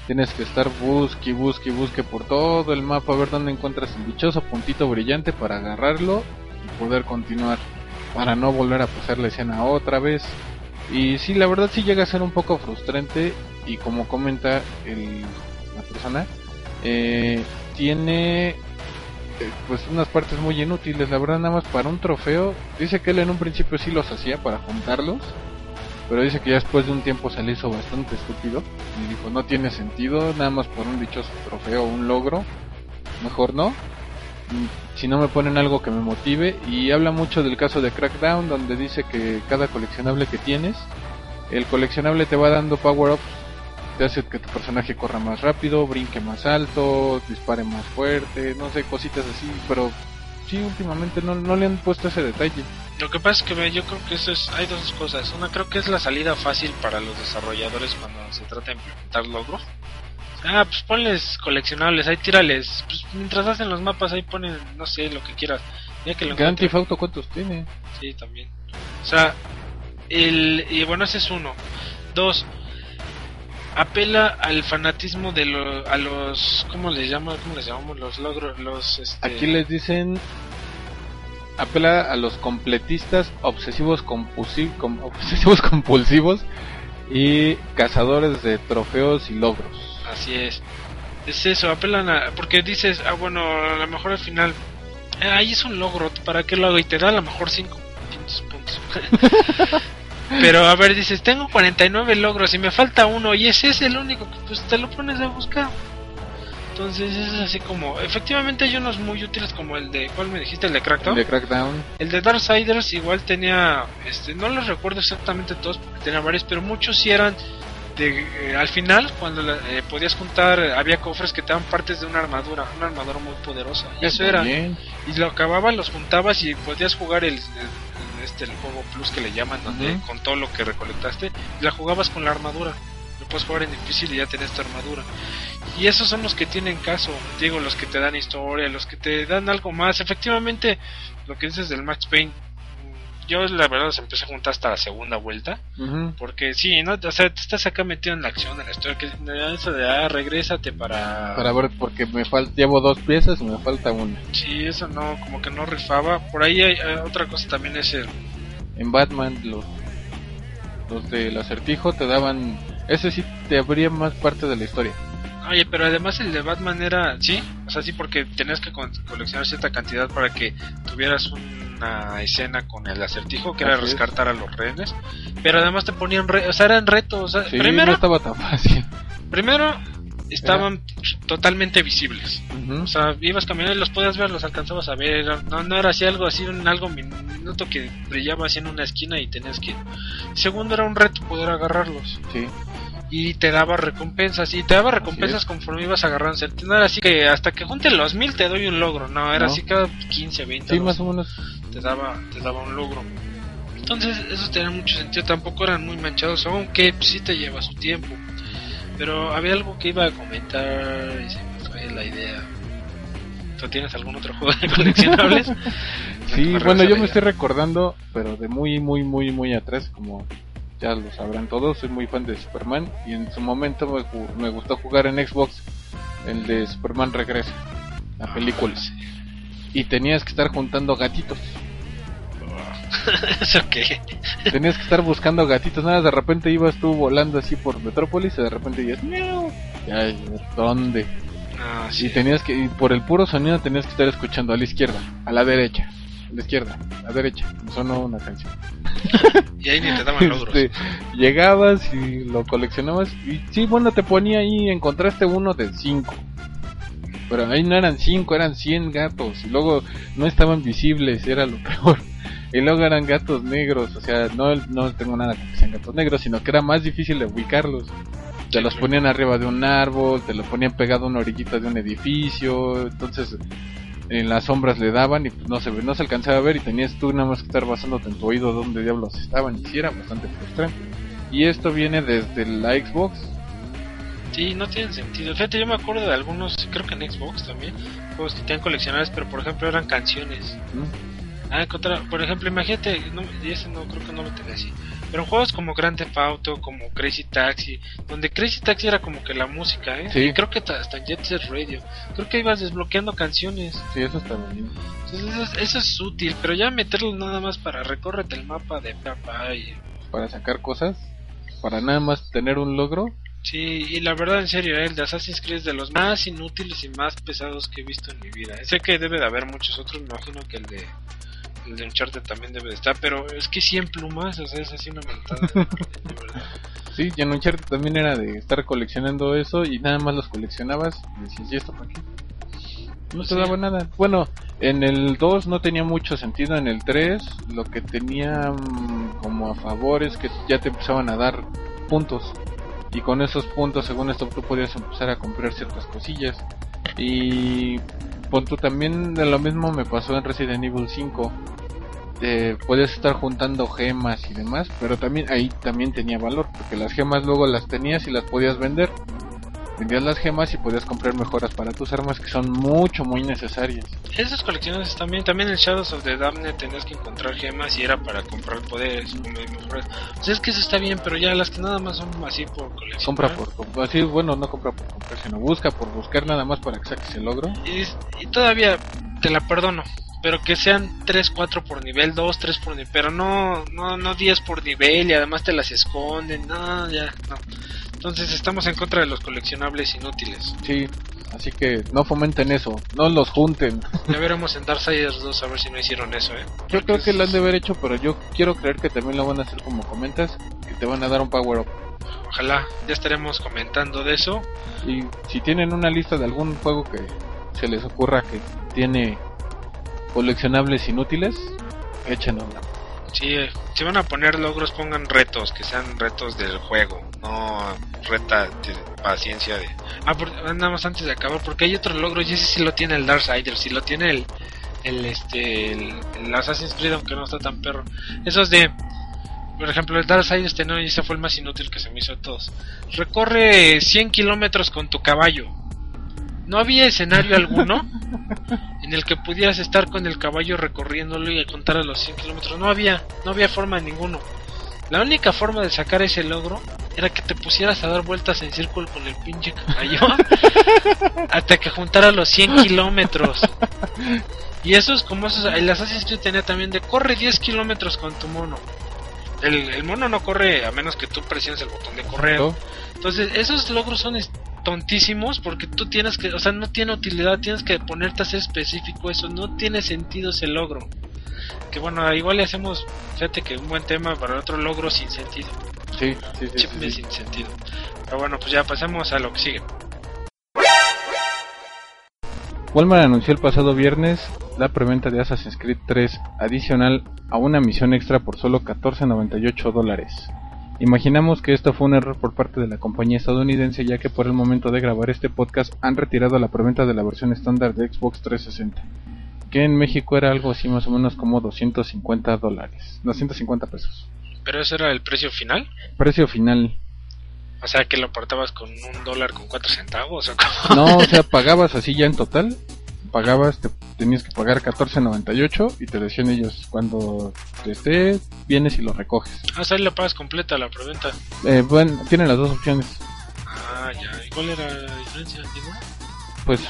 tienes que estar busque, busque, busque por todo el mapa a ver dónde encuentras el dichoso puntito brillante para agarrarlo y poder continuar. Para no volver a pasar la escena otra vez. Y sí, la verdad sí llega a ser un poco frustrante y como comenta el, la persona, eh, tiene eh, pues unas partes muy inútiles, la verdad nada más para un trofeo. Dice que él en un principio sí los hacía para juntarlos, pero dice que ya después de un tiempo se le hizo bastante estúpido y dijo no tiene sentido, nada más por un dichoso trofeo o un logro, mejor no. Mm, Si no me ponen algo que me motive y habla mucho del caso de Crackdown donde dice que cada coleccionable que tienes, el coleccionable te va dando power-ups te hace que tu personaje corra más rápido, brinque más alto, dispare más fuerte, no sé, cositas así, pero sí, últimamente no, no le han puesto ese detalle. Lo que pasa es que ve, yo creo que eso es, hay dos cosas. Una creo que es la salida fácil para los desarrolladores cuando se trata de implementar logros. Ah, pues ponles coleccionables, ahí tírales. Pues mientras hacen los mapas ahí ponen, no sé, lo que quieras. Ya que lo Grand encuentren. Theft Auto, ¿cuántos tiene? Sí, también. O sea, el y bueno, ese es uno. Dos, apela al fanatismo de lo, a los ¿cómo les llama? ¿Cómo les llamamos los logros los este, Aquí les dicen apela a los completistas obsesivos compulsi- com- obsesivos compulsivos y cazadores de trofeos y logros. Así es. Es eso, apelan a... Porque dices, ah, bueno, a lo mejor al final... eh, ahí es un logro, ¿para qué lo hago? Y te da a lo mejor 5 puntos. Pero a ver, dices, tengo 49 logros y me falta uno y ese es el único que pues te lo pones a buscar. Entonces es así como... Efectivamente hay unos muy útiles como el de... ¿Cuál me dijiste? El de Crackdown. De Crackdown. El de Darksiders igual tenía, este, no los recuerdo exactamente todos porque tenía varios, pero muchos sí eran de, eh, al final cuando la- eh, podías juntar, había cofres que te daban partes de una armadura, una armadura muy poderosa. Y eso era, y lo acababas, los juntabas y podías jugar el, el- el- este, el juego plus que le llaman, donde con todo lo que recolectaste, y la jugabas con la armadura. Lo puedes jugar en difícil y ya tenés tu armadura. Y esos son los que tienen caso, digo, los que te dan historia, los que te dan algo más. Efectivamente, lo que dices del Max Payne, yo la verdad los empecé a juntar hasta la segunda vuelta, porque sí, ¿no? O sea, te estás acá metido en la acción, en la historia, que eso de, ah, regrésate para... Para ver, porque me falta, llevo dos piezas y me falta una. Sí, eso no, como que no rifaba. Por ahí hay, hay otra cosa también es el... En Batman, los, los del acertijo te daban. Ese sí te abría más parte de la historia. Oye, pero además el de Batman era, sí, o sea, sí, porque tenías que coleccionar cierta cantidad para que tuvieras una escena con el acertijo, que era es. rescatar a los rehenes. Pero además te ponían, re- o sea, eran retos. O sea, Sí, primero, no estaba tan fácil. primero estaban totalmente visibles. O sea, ibas caminando y los podías ver, los alcanzabas a ver. no, no era así algo así, un algo minuto que brillaba así en una esquina y tenías que. Segundo, era un reto poder agarrarlos. Sí. Y te daba recompensas. Y te daba recompensas conforme ibas agarrando. No era así que hasta que junten los mil te doy un logro. No, era No. así cada 15, 20. Sí, más o menos. te daba, te daba un logro. Entonces, eso tenía mucho sentido. Tampoco eran muy manchados, aunque sí te lleva su tiempo. Pero había algo que iba a comentar y se me fue la idea. ¿Tú tienes algún otro juego de coleccionables? Sí, bueno, yo me estoy recordando, pero de muy, muy, muy, muy atrás, como ya lo sabrán todos, soy muy fan de Superman y en su momento me, me gustó jugar en Xbox el de Superman Regresa, la película. Y tenías que estar juntando gatitos. ¿Eso qué? Tenías que estar buscando gatitos, nada, de repente ibas tú volando así por Metrópolis y de repente dices. Ya, ¿dónde? Ah, sí. Y tenías que, y por el puro sonido tenías que estar escuchando a la izquierda, a la derecha, la izquierda, la derecha. Sonó una canción. Y ahí ni te daban logros. Este, llegabas y lo coleccionabas y sí, bueno, te ponía ahí, encontraste uno de 5. Pero ahí no eran 5, eran 100 gatos y luego no estaban visibles, era lo peor. Y luego eran gatos negros, o sea, no, no tengo nada que sean gatos negros, sino que era más difícil de ubicarlos. Te los ponían arriba de un árbol, te los ponían pegado a una orillita de un edificio, entonces en las sombras le daban y pues no se no se alcanzaba a ver y tenías tú nada más que estar basándote en tu oído dónde diablos estaban y sí era bastante frustrante. Y esto viene desde la Xbox, Sí, no tienen sentido. Fíjate, yo me acuerdo de algunos, creo que en Xbox también, juegos que tenían coleccionables, pero por ejemplo eran canciones. Ah, encontrar, por ejemplo, imagínate, no, ese no creo que no lo tenía así. Pero juegos como Grand Theft Auto, como Crazy Taxi, donde Crazy Taxi era como que la música, ¿eh? Sí. Y creo que ta- hasta en Jet Set Radio. Creo que ibas desbloqueando canciones. Sí, eso está bien. Entonces eso, es- eso es útil, pero ya meterlo nada más para recórrete el mapa de papá y... Para sacar cosas, para nada más tener un logro. Sí, y la verdad en serio, ¿eh? el de Assassin's Creed es de los más inútiles y más pesados que he visto en mi vida. Sé que debe de haber muchos otros, me imagino que el de el de Uncharted también debe de estar, pero es que 100 plumas, o sea, es así una mentada. de- de verdad. Sí, y en Uncharted también era de estar coleccionando eso y nada más los coleccionabas y decías, ¿y esto para qué? No Pues te sí. daba nada. Bueno, en el 2 no tenía mucho sentido, en el 3 lo que tenía mm, como a favor es que ya te empezaban a dar puntos. Y con esos puntos, según esto, tú podías empezar a comprar ciertas cosillas. Y pon tú también de lo mismo me pasó en Resident Evil 5. Eh, podías estar juntando gemas y demás, pero también ahí también tenía valor, porque las gemas luego las tenías y las podías vender. Vendías las gemas y podías comprar mejoras para tus armas que son mucho, muy necesarias. Esas colecciones también, también en Shadows of the Damned tenías que encontrar gemas y era para comprar poderes. mejoras. O sea, es que eso está bien, pero ya las que nada más son así por colección. Compra por, por- así, bueno, no compra por comprar, sino busca por buscar nada más para que saques el logro. Y, y todavía te la perdono. Pero que sean 3, 4 por nivel, 2, 3 por nivel. Pero no, no, no 10 por nivel y además te las esconden. No, ya, no. Entonces estamos en contra de los coleccionables inútiles. Sí, así que no fomenten eso, no los junten. Ya veremos en Darksiders 2 a ver si no hicieron eso, ¿eh? Yo Porque creo que es- lo han de haber hecho, pero yo quiero creer que también lo van a hacer como comentas, que te van a dar un power up. Ojalá, ya estaremos comentando de eso. Y si tienen una lista de algún juego que se les ocurra que tiene coleccionables inútiles, échenosla. Sí, si van a poner logros, pongan retos, que sean retos del juego, no reta de paciencia de... Ah, por- nada más antes de acabar, porque hay otro logro, y ese sí lo tiene el Darksiders, sí lo tiene el, el, este, el, Assassin's Creed, aunque no está tan perro. Esos de... Por ejemplo, el Darksiders tenía, y ese fue el más inútil que se me hizo de todos. Recorre 100 kilómetros con tu caballo. No había escenario alguno en el que pudieras estar con el caballo recorriéndolo y contar a los 100 kilómetros. No había, no había forma de ninguno. La única forma de sacar ese logro era que te pusieras a dar vueltas en círculo con el pinche caballo hasta que juntara los 100 kilómetros. Y eso es como esos, el Assassin's Creed tenía también de corre 10 kilómetros con tu mono. El, el mono no corre a menos que tú presiones el botón de correr. Entonces, esos logros son tontísimos porque tú tienes que, o sea, no tiene utilidad, tienes que ponerte a ser específico eso, no tiene sentido ese logro. Que bueno, igual le hacemos, fíjate que un buen tema para otro logro sin sentido, Sí, sí, sí, sí. sin sentido. Pero bueno, pues ya pasamos a lo que sigue. Walmart anunció el pasado viernes la preventa de Assassin's Creed 3 adicional a una misión extra por solo 14.98 dólares. Imaginamos que esto fue un error por parte de la compañía estadounidense ya que por el momento de grabar este podcast han retirado la preventa de la versión estándar de Xbox 360, que en México era algo así más o menos como 250 dólares, 250 pesos. Pero ese era el precio final, Precio final. o sea que lo apartabas con un dólar con cuatro centavos o como... No, o sea, pagabas así ya en total. Pagabas, te, tenías que pagar 14.98 y te decían ellos cuando te esté, vienes y lo recoges. Ah, ahí la pagas completa la preventa. Eh, bueno, tienen las dos opciones. Ah, ya, ¿y cuál era la diferencia? ¿Ninguna? Pues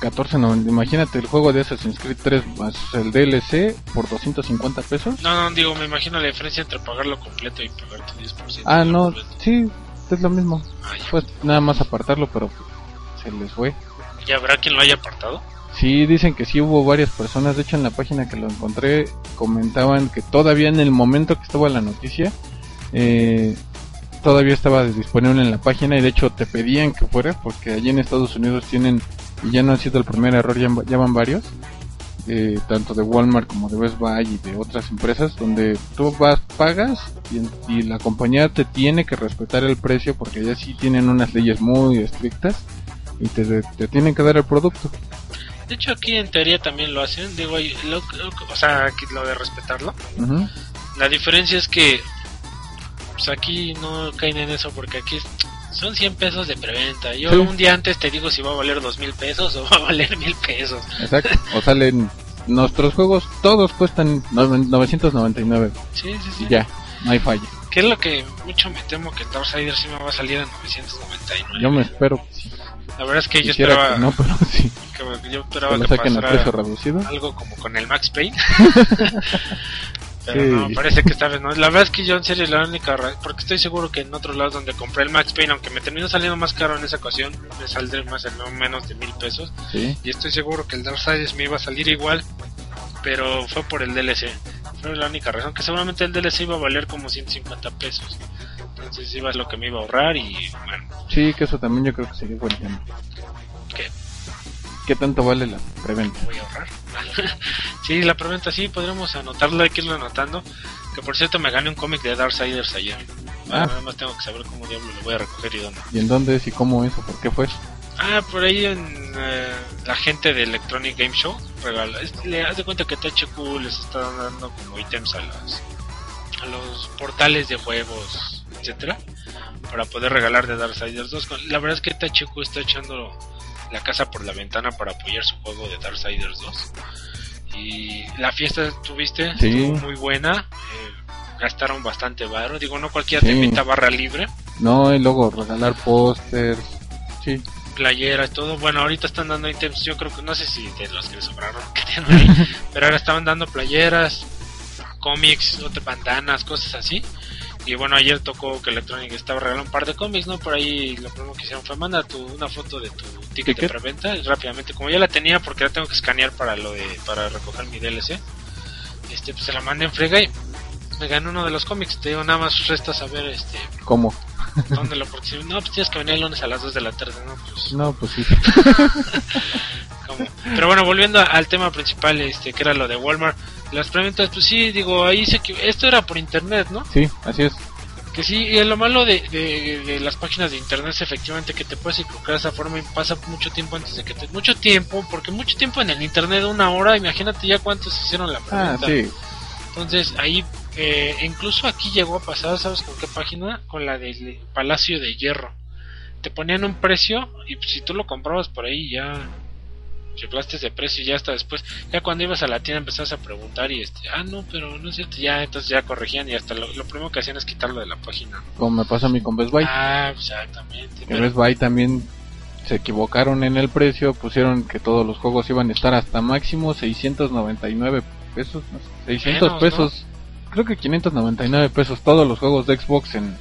14.90. Imagínate el juego de Assassin's Creed 3 más el DLC por 250 pesos. No, no, digo, me imagino la diferencia entre pagarlo completo y pagar tu 10%. Ah, no, preventa. sí, es lo mismo. Ah. Pues nada más apartarlo, pero se les fue. ¿Y habrá quien lo haya apartado? Sí, dicen que sí hubo varias personas. De hecho, en la página que lo encontré, comentaban que todavía en el momento que estaba la noticia, eh, todavía estaba disponible en la página. Y de hecho, te pedían que fueras, porque allí en Estados Unidos tienen, y ya no ha sido el primer error, ya, van varios. eh, tanto de Walmart como de Best Buy y de otras empresas, donde tú vas, pagas y, y la compañía te tiene que respetar el precio porque ya sí tienen unas leyes muy estrictas y te, te tienen que dar el producto. De hecho, aquí en teoría también lo hacen. Digo, lo, lo- o sea, aquí lo de respetarlo. La diferencia es que pues aquí no caen en eso porque aquí son 100 pesos de preventa. Yo Sí. un día antes te digo si va a valer 2000 pesos o va a valer 1000 pesos. Exacto. O salen nuestros juegos, todos cuestan nove- 999 Sí, sí, sí. y ya, no hay falla. Que es lo que mucho me temo que Darksiders sí me va a salir en 999. Yo me espero que sí. La verdad es que yo Quisiera esperaba que no, pero sí. que, yo esperaba que pasara algo como con el Max Payne. Pero Sí. no, parece que esta vez no. La verdad es que yo en serio la única ra- porque estoy seguro que en otros lados donde compré el Max Payne, aunque me terminó saliendo más caro en esa ocasión, me saldré más en no menos de mil pesos. Sí. Y estoy seguro que el Darksiders me iba a salir igual, pero fue por el DLC. Fue la única razón, que seguramente el DLC iba a valer como 150 pesos. Entonces iba lo que me iba a ahorrar y bueno, Sí, que eso también yo creo que sería buen tema. ¿qué? ¿Qué tanto vale la preventa? voy a ahorrar. sí, la preventa sí, podremos anotarlo, hay que irlo anotando. Que por cierto me gané un cómic de Darksiders ayer. Ah. Nada más tengo que saber cómo diablo lo voy a recoger y dónde. ¿Y en dónde es y cómo es o por qué fue? Ah, por ahí en eh, la gente de Electronic Game Show regala. es- le das de cuenta que THQ les está dando como ítems a las a los portales de juegos, etcétera, para poder regalar de Darksiders 2. Con- La verdad es que THQ está echando la casa por la ventana para apoyar su juego de Darksiders 2. Y la fiesta tuviste, Sí. estuvo muy buena. eh, gastaron bastante varo. Digo, no cualquiera Sí. te invita barra libre. No, y luego regalar pósters. Sí. playera y todo. Bueno, ahorita están dando ítems, yo creo que no sé si de los que sobraron que tienen ahí, pero ahora estaban dando playeras, cómics, otras bandanas, cosas así. Y bueno, ayer tocó que Electronic estaba regalando un par de cómics, ¿no? Por ahí lo primero que hicieron fue manda tu, una foto de tu ticket, de preventa rápidamente. Como ya la tenía porque la tengo que escanear para lo de para recoger mi DLC, este pues se la mandé en frega y me ganó uno de los cómics. Te digo, nada más resta saber este ¿Cómo? dónde lo porque No, pues tienes que venir el lunes a las 2 de la tarde, ¿no? Pues No, pues sí. Pero bueno, volviendo al tema principal, este, que era lo de Walmart, las preventas, pues sí, digo, ahí se que esto era por internet, ¿no? Sí, así es. Que sí, y lo malo de, de, de las páginas de internet es efectivamente que te puedes equivocar de esa forma y pasa mucho tiempo antes de que te... Mucho tiempo, porque mucho tiempo en el internet, una hora, imagínate ya cuántos hicieron la Ah, preventa. sí. Entonces ahí, eh, incluso aquí llegó a pasar, ¿sabes con qué página? Con la del Palacio de Hierro. Te ponían un precio y si tú lo comprabas por ahí ya chiflaste de precio y ya hasta después, ya cuando ibas a la tienda empezabas a preguntar y este, ah no, pero no es cierto, ya entonces ya corregían y hasta lo, lo primero que hacían es quitarlo de la página. Como me pasa a mí con Best Buy. Ah, exactamente. En pero- Best Buy también se equivocaron en el precio, pusieron que todos los juegos iban a estar hasta máximo 699 pesos, no sé, 600 Menos, ¿no? pesos, creo que 599 pesos todos los juegos de Xbox en,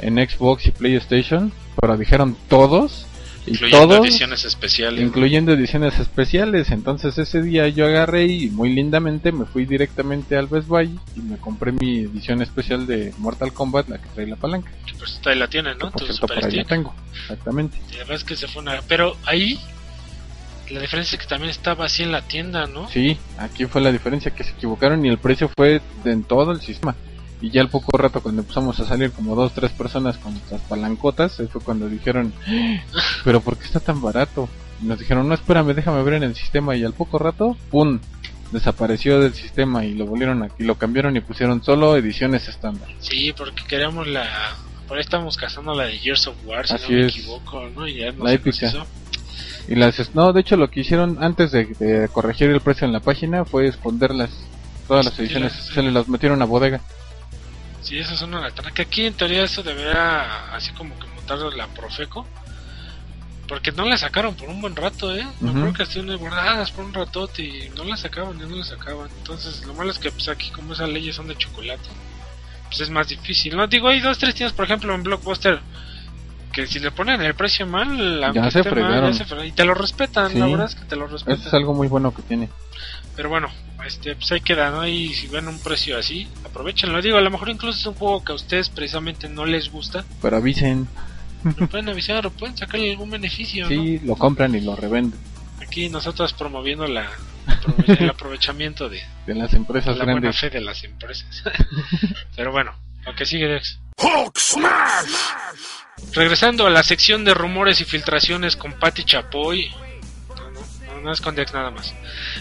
en Xbox y PlayStation, pero dijeron todos incluyendo todos ediciones especiales. incluyendo ediciones especiales, entonces ese día yo agarré y muy lindamente me fui directamente al Best Buy y me compré mi edición especial de Mortal Kombat, la que trae la palanca, por cierto ahí la tienen, ¿no? por cierto por ahí la tengo, exactamente. Y la verdad es que se fue una... Pero ahí, la diferencia es que también estaba así en la tienda, ¿no? Sí, aquí fue la diferencia que se equivocaron y el precio fue en todo el sistema. Y ya al poco rato cuando empezamos a salir como dos, tres personas con nuestras palancotas, fue cuando dijeron, "¡Ah! pero ¿por qué está tan barato? Y nos dijeron, no, espérame, déjame ver en el sistema y al poco rato, ¡pum! Desapareció del sistema y lo volvieron aquí, lo cambiaron y pusieron solo ediciones estándar. Sí, porque queríamos la... Por ahí estamos cazando la de Years of War, si Así no me es. equivoco, ¿no? Y ya no La épica. Y las, no, de hecho lo que hicieron antes de, de corregir el precio en la página fue esconderlas, todas las Sí, ediciones, se las metieron a bodega. Sí, eso es una latana. Que aquí en teoría eso debería así como que montarlo la Profeco. Porque no la sacaron por un buen rato, ¿eh? Me Ujú. acuerdo que estuvieron guardadas por un ratote y no la sacaban, ya no la sacaban. Entonces, lo malo es que pues aquí como esas leyes son de chocolate, pues es más difícil. No digo, hay dos, tres tiendas, por ejemplo, en Blockbuster, que si le ponen el precio mal, se mal, ya se fregaron. Y te lo respetan, Sí. la verdad es que te lo respetan. Eso es algo muy bueno que tiene. Pero bueno, este, pues ahí queda, ¿no? Y si ven un precio así, aprovechenlo. Digo, a lo mejor incluso es un juego que a ustedes precisamente no les gusta. Pero avisen, Lo pueden avisar o pueden sacarle algún beneficio, sí, lo compran y lo revenden. Aquí nosotros promoviendo la, el aprovechamiento de de las empresas la buena fe de las empresas. Pero bueno, lo que sigue Dex. Regresando a la sección de rumores y filtraciones con Patti Chapoy. No, es con Dex nada más.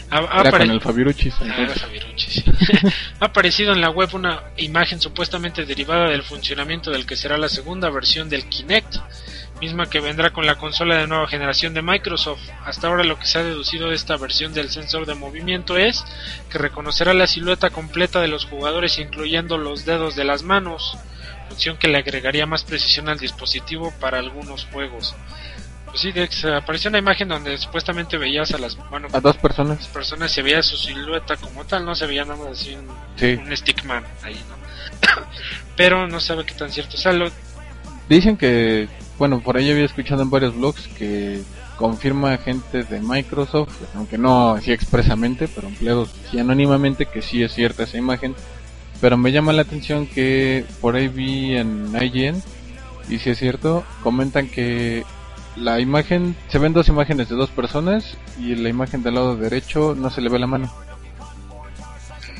Ha, ha Era apare- con el Fabiruchis. Ah, ha aparecido en la web una imagen supuestamente derivada del funcionamiento del que será la segunda versión del Kinect, misma que vendrá con la consola de nueva generación de Microsoft. Hasta ahora lo que se ha deducido de esta versión del sensor de movimiento es que reconocerá la silueta completa de los jugadores incluyendo los dedos de las manos, función que le agregaría más precisión al dispositivo para algunos juegos. Sí, Dex, apareció una imagen donde supuestamente veías a las bueno, A dos personas. las personas se veía su silueta como tal, no se veía nada más así un, Sí. un stickman ahí, ¿no? Pero no sabe qué tan cierto. O sea, lo- Dicen que, bueno, por ahí había escuchado en varios blogs que confirma gente de Microsoft, aunque no así expresamente, pero empleados sí anónimamente que sí es cierta esa imagen. Pero me llama la atención que por ahí vi en IGN, y si es cierto, comentan que la imagen, se ven dos imágenes de dos personas y en la imagen del lado derecho no se le ve la mano.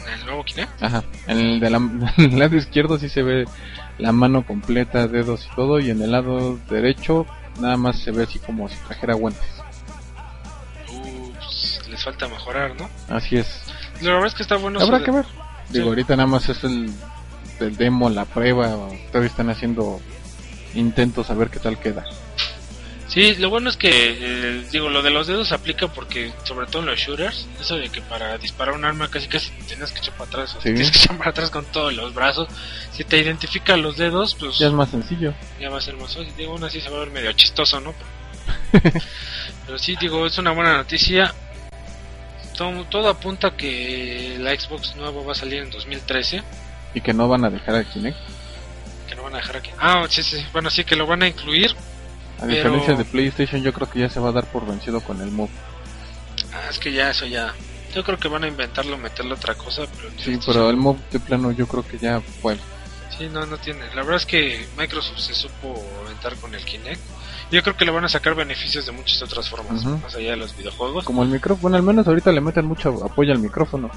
en el nuevo Kinect. Ajá, en el, de la, en el lado izquierdo sí se ve la mano completa, dedos y todo, y en el lado derecho nada más se ve así como si trajera guantes. Ups, les falta mejorar, ¿no? Así es. La verdad es que está bueno. Habrá que ver. Digo, ahorita nada más es el, el demo, la prueba, todavía están haciendo intentos a ver qué tal queda. Sí, lo bueno es que, eh, digo, lo de los dedos aplica porque, sobre todo en los shooters, eso de que para disparar un arma casi casi tienes que echar para atrás, o Sí. tienes que echar para atrás con todos los brazos. Si te identifica los dedos, pues Ya es más sencillo. ya va a ser más fácil. Digo, aún así se va a ver medio chistoso, ¿no? Pero sí, digo, es una buena noticia. Todo, todo apunta a que la Xbox nueva va a salir en 2013. Y que no van a dejar el Kinect. Que no van a dejar aquí. Ah, sí, sí. Bueno, sí, que lo van a incluir. A Pero- diferencia de PlayStation, yo creo que ya se va a dar por vencido con el Move. Ah, es que ya, eso ya. Yo creo que van a inventarlo, meterle otra cosa. Pero Sí, pero el Move de plano yo creo que ya fue. Sí, no, no tiene. La verdad es que Microsoft se supo aventar con el Kinect. Yo creo que le van a sacar beneficios de muchas otras formas, más allá de los videojuegos. Como el micrófono, al menos ahorita le meten mucho apoyo al micrófono.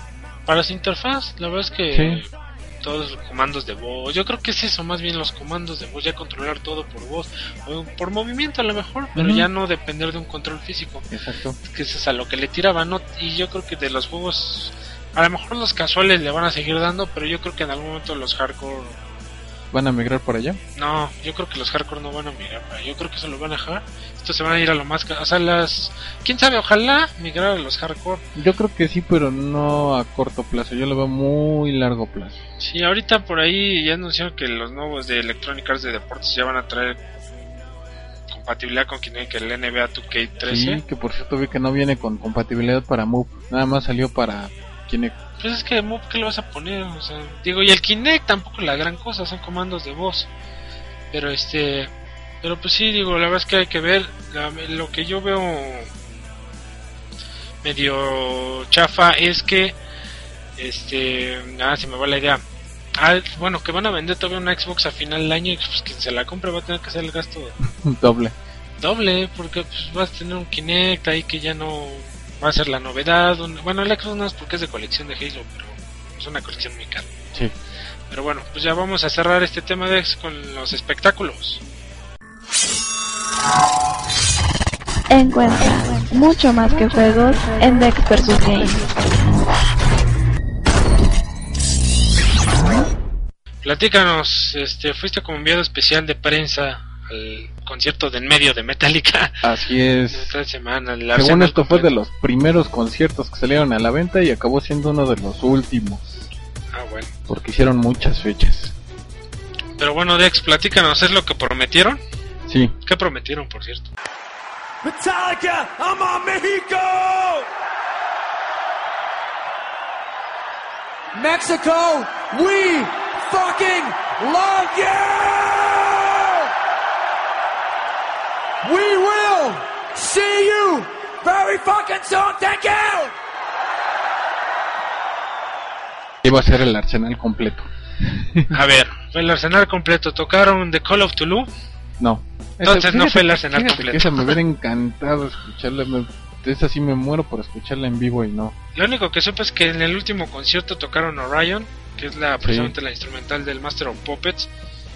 Para su interfaz, la verdad es que Sí. Todos los comandos de voz, yo creo que es eso, más bien los comandos de voz, ya controlar todo por voz, o por movimiento a lo mejor, pero ya no depender de un control físico, Exacto. que eso es a lo que le tiraban, ¿no? Y yo creo que de los juegos, a lo mejor los casuales le van a seguir dando, pero yo creo que en algún momento los hardcore, ¿Van a migrar por allá? no, yo creo que los hardcore no van a migrar, para- yo creo que se lo van a dejar, estos se van a ir a lo más, o sea, las, quién sabe, ojalá migrar a los hardcore. Yo creo que sí, pero no a corto plazo. Yo lo veo muy largo plazo. Sí, ahorita por ahí ya anunciaron que los nuevos de Electronic Arts de deportes ya van a traer compatibilidad con Kinect, el NBA 2K13. Sí, que por cierto vi que no viene con compatibilidad para Move. Nada más salió para Kinect. Pues es que ¿qué le vas a poner? O sea, digo, y el Kinect tampoco es la gran cosa, son comandos de voz. Pero este, pero pues sí, digo, la verdad es que hay que ver. La- lo que yo veo medio chafa es que, este, ah, se me va la idea. Ah, bueno, que van a vender todavía una Xbox a final del año y pues quien se la compre va a tener que hacer el gasto Doble. doble porque pues, vas a tener un Kinect ahí que ya no va a ser la novedad un- bueno el Xbox no es porque es de colección de Halo pero es una colección muy cara Sí. pero bueno pues ya vamos a cerrar este tema de con los espectáculos Encuentra mucho más que juegos en Dex vs Games. platícanos este fuiste como enviado especial de prensa al concierto de en medio de Metallica Así es. esta semana el Según Arsenal esto fue de los primeros conciertos que salieron a la venta y acabó siendo uno de los últimos. ah bueno Porque hicieron muchas fechas. pero bueno Dex platícanos es lo que prometieron Sí. qué prometieron por cierto Metallica, I'm on Mexico! Mexico, we fucking love you! We will see you very fucking soon, thank you! Iba a ser el arsenal completo. A ver, fue el arsenal completo. Tocaron The Call of Tulu. No. Entonces no fue el arsenal completo. que esa me hubiera encantado escucharla. me- esa sí me muero por escucharla en vivo y no. Lo único que supe es que en el último concierto tocaron Orion, que es la precisamente la instrumental del Master of Puppets.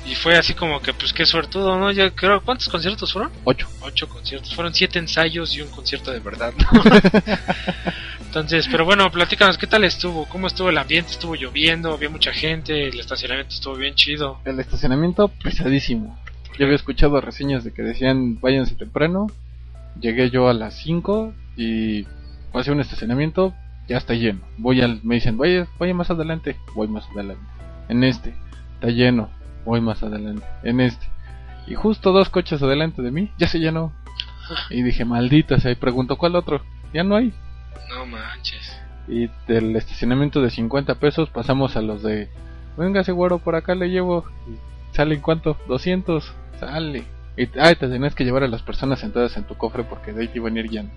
Y fue así como que, pues qué suertudo, ¿no? Ya creo, ¿cuántos conciertos fueron? Ocho. Ocho conciertos. Fueron siete ensayos y un concierto de verdad, ¿no? Entonces, pero bueno, platícanos, ¿qué tal estuvo? ¿Cómo estuvo el ambiente? ¿Estuvo lloviendo? ¿Había mucha gente? ¿El estacionamiento estuvo bien chido? El estacionamiento pesadísimo. Yo había escuchado reseñas de que decían váyanse temprano. Llegué yo a las 5 y pasé un estacionamiento, ya está lleno. Voy al, me dicen, vaya, vaya más adelante, voy más adelante. En este, está lleno, voy más adelante. En este. Y justo dos coches adelante de mí, ya se llenó. Y dije, maldita sea, y pregunto, ¿cuál otro? Ya no hay. No manches. Y del estacionamiento de 50 pesos pasamos a los de, venga seguro, por acá le llevo. Y ¿Sale en cuánto? 200. Sale. Y ah, te tenías que llevar a las personas sentadas en tu cofre porque de ahí te iban a ir guiando.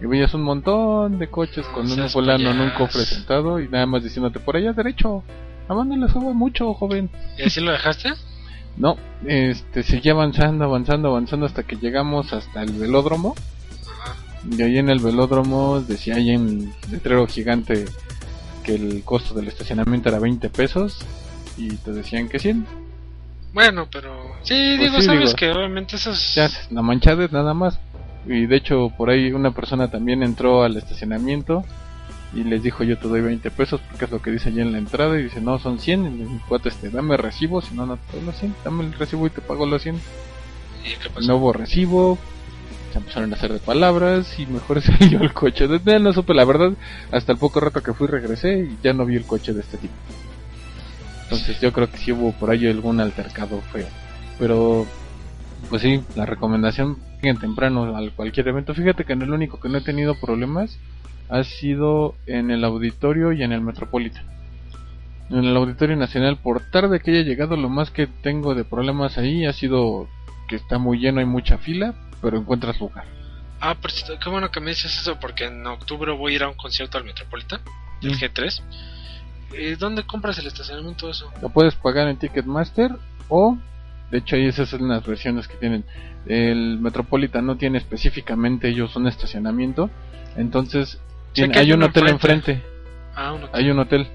Y veías un montón de coches No con un fulano en un cofre sentado y nada más diciéndote por allá derecho. A mano le subo mucho, joven. ¿Y así lo dejaste? No, este, seguía avanzando, avanzando, avanzando hasta que llegamos hasta el velódromo. Y ahí en el velódromo decía ahí en letrero gigante que el costo del estacionamiento era 20 pesos y te decían que 100. Bueno, pero... Sí, Pues digo, sí, sabes digo. que obviamente eso es... Ya, la manchada es nada más. Y de hecho por ahí una persona también entró al estacionamiento y les dijo yo te doy 20 pesos porque es lo que dice allí en la entrada y dice no son 100 y mi cuate este dame recibo si no no te doy los 100 dame el recibo y te pago los 100 ¿Y no hubo recibo se empezaron a hacer de palabras y mejor salió el coche de ya no supe la verdad hasta el poco rato que fui regresé y ya no vi el coche de este tipo. Entonces yo creo que sí hubo por ahí algún altercado feo. Pero pues sí la recomendación lleguen temprano al cualquier evento. Fíjate que en el único que no he tenido problemas ha sido en el auditorio y en el Metropolitan en el Auditorio Nacional por tarde que haya llegado lo más que tengo de problemas ahí ha sido que está muy lleno hay mucha fila pero encuentras lugar Ah, pero sí, qué bueno que me dices eso porque en octubre voy a ir a un concierto al Metropolitan, del Mm. G3. Eh, ¿Dónde compras el estacionamiento eso? lo puedes pagar en Ticketmaster o de hecho ahí esas son las versiones que tienen el Metropolitan no tiene específicamente ellos un estacionamiento entonces tiene- hay hay un hotel enfrente. enfrente. Ah, hay un hotel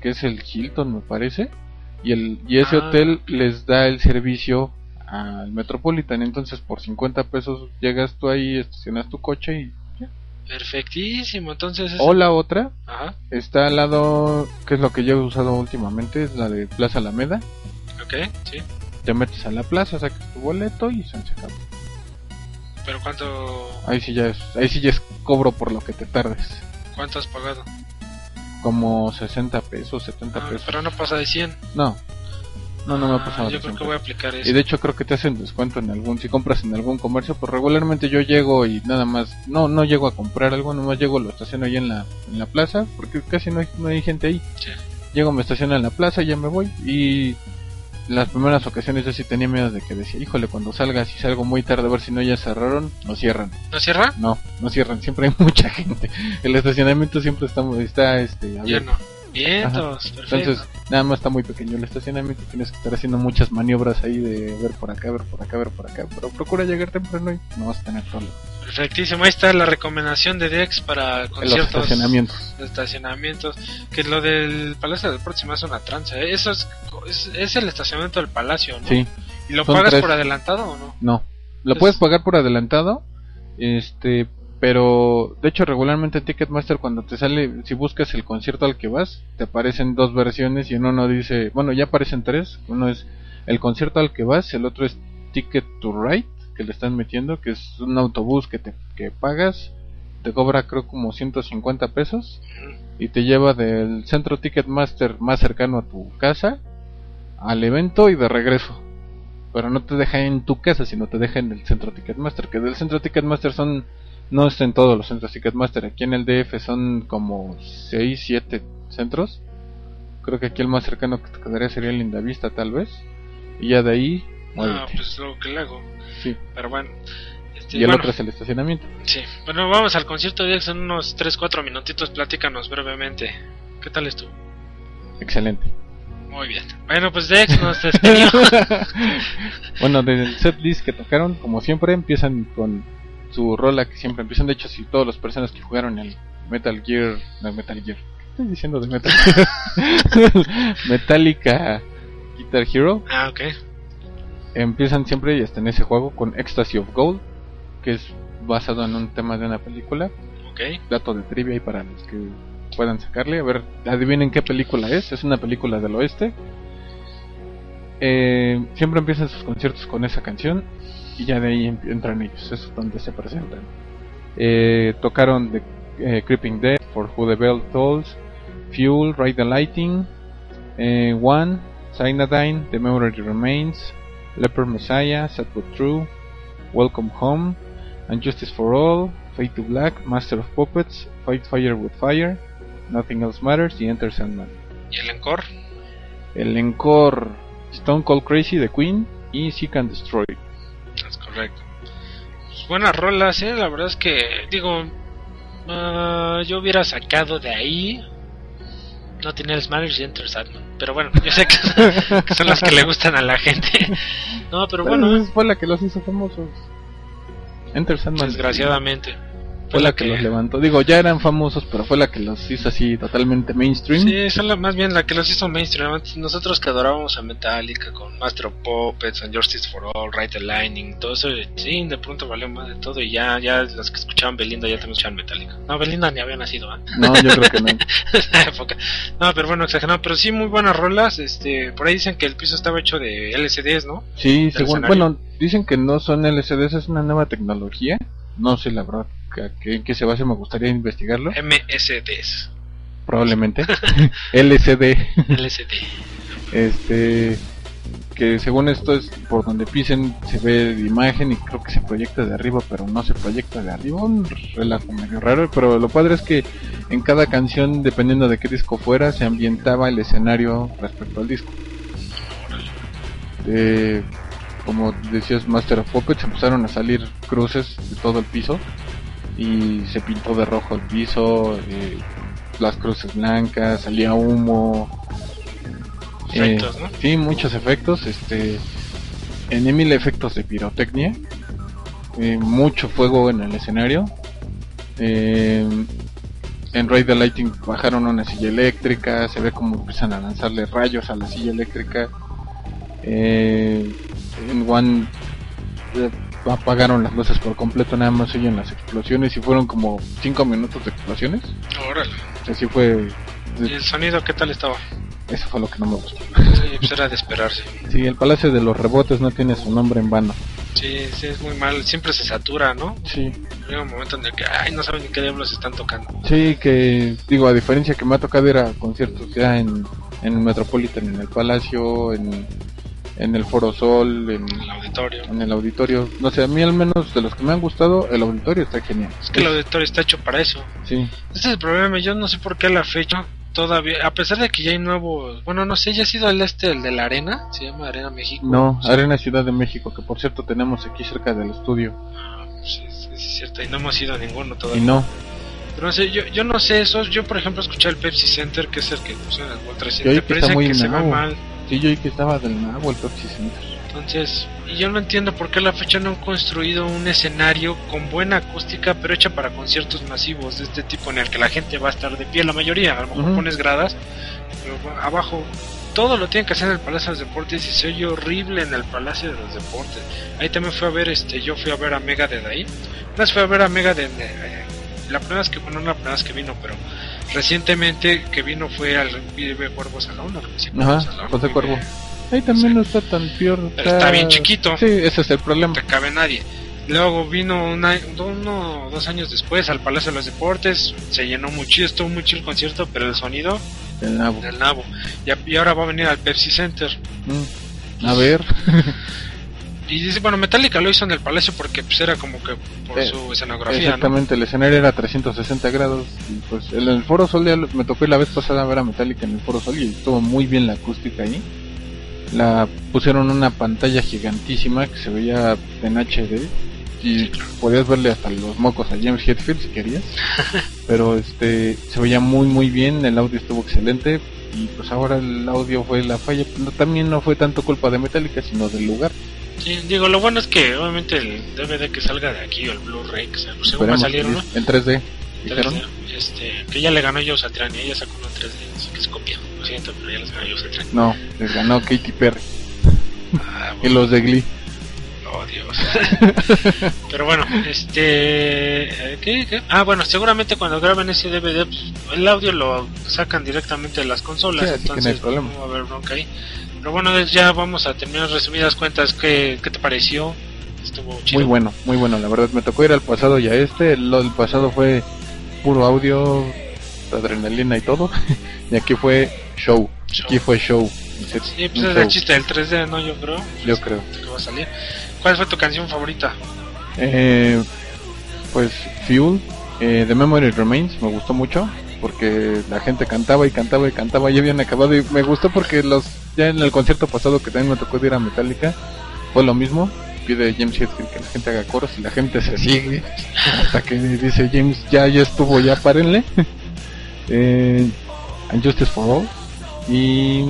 que es el Hilton me parece. Y el y ese Ah, hotel les da el servicio al Metropolitan. Entonces por 50 pesos llegas tú ahí estacionas tu coche y Perfectísimo, entonces... es- o la otra Ajá, está al lado que es lo que yo he usado últimamente es la de Plaza Alameda. Ok, sí. te metes a la plaza sacas tu boleto y se acabó Pero ¿cuánto, ahí sí ya es ahí sí ya es cobro por lo que te tardes cuánto has pagado? como 60 pesos 70 Ah, pesos pero no pasa de 100. no no no me ha Ah, pasado Yo creo que 100 voy a aplicar eso. Y de hecho creo que te hacen descuento en algún, si compras en algún comercio, pues regularmente yo llego y nada más, no no llego a comprar algo, nomás llego, lo estaciono ahí en la, en la plaza, porque casi no hay, no hay gente ahí. Sí. Llego, me estaciono en la plaza y ya me voy. Y las primeras ocasiones yo sí tenía miedo de que decía, híjole, cuando salga, si salgo muy tarde a ver si no ya cerraron, no cierran. ¿No cierra? No, no cierran, siempre hay mucha gente. El estacionamiento siempre está, está este, abierto. Lleno. Vientos, perfecto. Entonces, nada más está muy pequeño el estacionamiento. Tienes que estar haciendo muchas maniobras ahí de ver por acá, ver por acá, ver por acá. Pero procura llegar temprano y no vas a tener problemas. Perfectísimo, ahí está la recomendación de Dex para En los conciertos estacionamientos. estacionamientos. Que lo del Palacio del Próximo es una tranza. ¿eh? Eso es, es, es el estacionamiento del Palacio, ¿no? Sí, ¿Y lo pagas tres. por adelantado o no? no. Lo Es- puedes pagar por adelantado. Este, pero de hecho regularmente en Ticketmaster cuando te sale, si buscas el concierto al que vas, te aparecen dos versiones y en uno dice, bueno, ya aparecen tres. Uno es el concierto al que vas, el otro es Ticket to Ride, que le están metiendo, que es un autobús que te que pagas, te cobra creo como 150 pesos y te lleva del centro Ticketmaster más cercano a tu casa al evento y de regreso. Pero no te deja en tu casa, sino te deja en el centro Ticketmaster. Que del centro Ticketmaster son, no es en todos los centros Ticketmaster. Aquí en el DF son como 6, 7 centros. Creo que aquí el más cercano que te quedaría sería el Lindavista, tal vez. Y ya de ahí, Muévete. pues lo que le hago. Sí. Pero bueno. Este, Y el bueno, otro es el estacionamiento. Sí. Bueno, vamos al concierto de Dex en unos 3-4 minutitos. Platícanos brevemente. ¿Qué tal estuvo? Excelente. Muy bien. Bueno, pues Dex nos despidió. bueno, del set list que tocaron, como siempre, empiezan con su rola que siempre empiezan. De hecho, si todas las personas que jugaron el Metal Gear, no Metal Gear, ¿qué estoy diciendo de Metal Gear? Metallica Guitar Hero, Ah, ok. Empiezan siempre y hasta en ese juego con Ecstasy of Gold, que es basado en un tema de una película. Ok. Dato de trivia ahí para los que puedan sacarle. A ver, adivinen qué película es. Es una película del oeste. Eh, siempre empiezan sus conciertos con esa canción y ya de ahí em- entran ellos. Es donde se presentan. Eh, tocaron The eh, Creeping Dead, For Who the Bell Tolls, Fuel, Ride the Lighting, One, Cyanidine, The Memory Remains, Leper Messiah, Sad But True, Welcome Home, And Justice for All, Fade to Black, Master of Puppets, Fight Fire with Fire, Nothing Else Matters y Enter Sandman. ¿Y el encore? El encore Stone Cold Crazy de Queen y Seek and Destroy. Es correcto. Pues buenas rolas, ¿eh? La verdad es que, digo, ah, yo hubiera sacado de ahí. No tiene el Matters y Enter Sandman. Pero bueno, yo sé que, que son las que le gustan a la gente. No, pero bueno, Bueno, fue la que los hizo famosos. Enter Sandman. desgraciadamente. Fue la que los levantó. Digo, ya eran famosos, pero fue la que los hizo así totalmente mainstream. Sí, son la, más bien la que los hizo mainstream. Nosotros que adorábamos a Metallica con Master Puppets, and Justice for All, Right Lightning, todo eso, sí, de pronto valió más de todo y ya, ya los que escuchaban Belinda ya también escuchaban Metallica. No, Belinda ni había nacido, ¿eh? No, yo creo que no. época. No, pero bueno, exagerado, pero sí muy buenas rolas. Este, por ahí dicen que el piso estaba hecho de LCDs, ¿no? Sí, según, bueno, dicen que no son LCDs, es una nueva tecnología. No sé la verdad en qué se base, me gustaría investigarlo. MSDs. Probablemente. LCD. LCD. Este. Que según esto es por donde pisen se ve de imagen y creo que se proyecta de arriba, pero no se proyecta de arriba. Un relajo medio raro, pero lo padre es que en cada canción, dependiendo de qué disco fuera, se ambientaba el escenario respecto al disco. Eh, como decías Master of Puppets, empezaron a salir cruces de todo el piso y se pintó de rojo el piso, eh, las cruces blancas, salía humo. eh, Efectos, ¿no? Sí, muchos efectos, este, en mil efectos de pirotecnia, eh, mucho fuego en el escenario. eh, en Ride the Lighting bajaron una silla eléctrica, se ve como empiezan a lanzarle rayos a la silla eléctrica. Eh, en One eh, apagaron las luces por completo, nada más oyen las explosiones y fueron como 5 minutos de explosiones. Órale. Así fue, ¿Y el sonido qué tal estaba? eso fue lo que no me gustó. Sí, pues era de esperarse. Sí, el Palacio de los Rebotes no tiene su nombre en vano. Sí, sí, es muy mal. Siempre se satura, ¿no? Sí, Llega un momento en el que, ay, no saben ni qué diablos están tocando. sí, que digo, a diferencia que me ha tocado ir a conciertos ya en, en el Metropolitan, en el Palacio, en, en el Foro Sol, en, El auditorio. en el auditorio. No sé, a mí al menos de los que me han gustado, el auditorio está genial. Es que el auditorio está hecho para eso. Sí, Este es el problema. Yo no sé por qué a la fecha todavía, a pesar de que ya hay nuevos, bueno, no sé, ya ha sido el este, el de la arena, se llama Arena México. no, Sí. Arena Ciudad de México, que por cierto tenemos aquí cerca del estudio. Ah, sí, es cierto, y no hemos ido a ninguno Y todavía. no, Pero no sé, yo, yo no sé eso. Yo, por ejemplo, escuché el Pepsi Center, que es el que puso en el World Trade Y Center, que está muy que se mal. Sí, yo que estaba del nuevo el Pepsi Center. Entonces, y yo no entiendo por qué a la fecha no han construido un escenario con buena acústica, pero hecha para conciertos masivos de este tipo en el que la gente va a estar de pie, la mayoría. A lo mejor pones gradas, pero abajo todo lo tienen que hacer en el Palacio de los Deportes y se oye horrible en el Palacio de los Deportes. Ahí también fui a ver, este, yo fui a ver a Mega de ahí. Una vez fui a ver a Mega de la primera vez que, bueno, no la primera vez que vino, pero recientemente que vino fue al Vive Cuervo Salón, ¿no? Ajá, Salón, José Cuervo. Ahí también Sí. no está tan peor. Está bien chiquito. Sí, ese es el problema. te cabe nadie. Luego vino una, uno o dos años después al Palacio de los Deportes, se llenó mucho, estuvo mucho el concierto, pero el sonido El nabo. del nabo. Y, y ahora va a venir al Pepsi Center. Mm. A ver. Y dice, bueno, Metallica lo hizo en el Palacio porque pues era como que por Eh, su escenografía, ¿no? Exactamente, el escenario era 360 grados. Y pues en el Foro Sol ya lo- me tocó ir la vez pasada a ver a Metallica en el Foro Sol y estuvo muy bien la acústica ahí. La pusieron una pantalla gigantísima que se veía en HD y Sí, claro. podías verle hasta los mocos a James Hetfield si querías. Pero este se veía muy muy bien, el audio estuvo excelente y pues ahora el audio fue la falla. No, también no fue tanto culpa de Metallica sino del lugar. Sí, digo, lo bueno es que obviamente el DVD que salga de aquí o el Blu-ray, que según va a Esperemos salir uno, En 3D. Dijeron. este, que ya le ganó Joe Satriani, ella sacó uno en 3D, así que es copia. Lo siento, pero ya les ganó Joe Satriani. No, les ganó Katy Perry. Ah, Y los de Glee. Oh, Dios. pero bueno, este. ¿qué, qué? Ah, bueno, seguramente cuando graben ese DVD, pues, el audio lo sacan directamente de las consolas, Sí, no hay entonces problema. no va a haber bronca ahí. Pero bueno, ya vamos a terminar resumidas cuentas. ¿Qué, qué te pareció? Estuvo chido. Muy bueno, muy bueno. La verdad, me tocó ir al pasado y a este. El, el pasado fue puro audio, adrenalina y todo. y aquí fue show. Show. Aquí fue show. Sí, pues es el chiste del 3D, ¿no? Yo creo. Yo creo. que va a salir. ¿Cuál fue tu canción favorita? Eh, pues Fuel, eh, The Memory Remains, me gustó mucho. Porque la gente cantaba y cantaba y cantaba. Ya habían acabado. Y me gustó porque los ya en el concierto pasado que también me tocó ir a Metallica. Fue lo mismo. Pide James Hetfield que la gente haga coros y la gente se sigue. Hasta que dice James, ya, ya estuvo, ya párenle. eh, And Justice for All. Y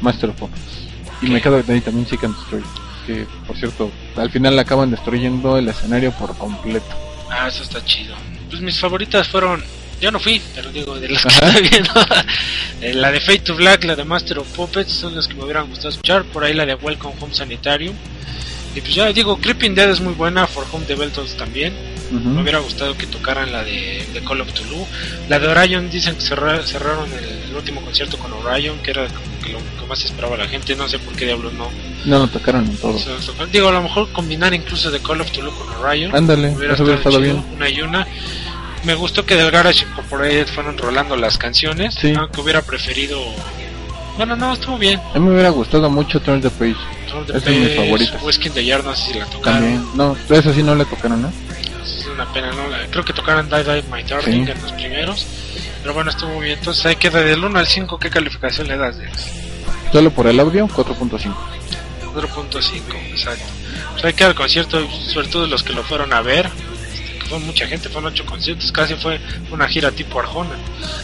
Master of Puppets. Y me quedo ahí también and Destroy. Que por cierto, al final acaban destruyendo el escenario por completo. Ah, eso está chido. Pues mis favoritas fueron. Yo no fui, pero digo, de las que estoy viendo. eh, la de Fate to Black, la de Master of Puppets, son las que me hubieran gustado escuchar. Por ahí la de Welcome Home Sanitarium. Y pues ya digo, Creeping Dead es muy buena, For Home Beltons también. Me hubiera gustado que tocaran la de, de Call of Tulu. La de Orion, dicen que cerra- cerraron el, el último concierto con Orion, que era como que lo que más esperaba la gente. No sé por qué diablos no. No lo tocaron en todo. Digo, a lo mejor combinar incluso de Call of Tulu con Orion. Ándale, hubiera estado chido, bien. Una y una. Me gustó que del Garage Incorporated fueron rolando las canciones. Sí. Aunque hubiera preferido. Bueno, no, estuvo bien. A mí me hubiera gustado mucho Turn the Page. Turn the Esa es mi Page, favorita. Whiskey in the Yard, no sé si la tocaron. También. No, eso sí no le tocaron, ¿no? Es una pena, ¿no? La- Creo que tocaron Die Die My Darling Sí. en los primeros. Pero bueno, estuvo muy bien. Entonces ahí queda del 1 al 5. ¿Qué calificación le das? Dex? Solo por el audio, 4.5. 4.5, exacto. Pues ahí queda el concierto, sobre todo los que lo fueron a ver. Fue mucha gente, fueron 8 conciertos. Casi fue una gira tipo Arjona.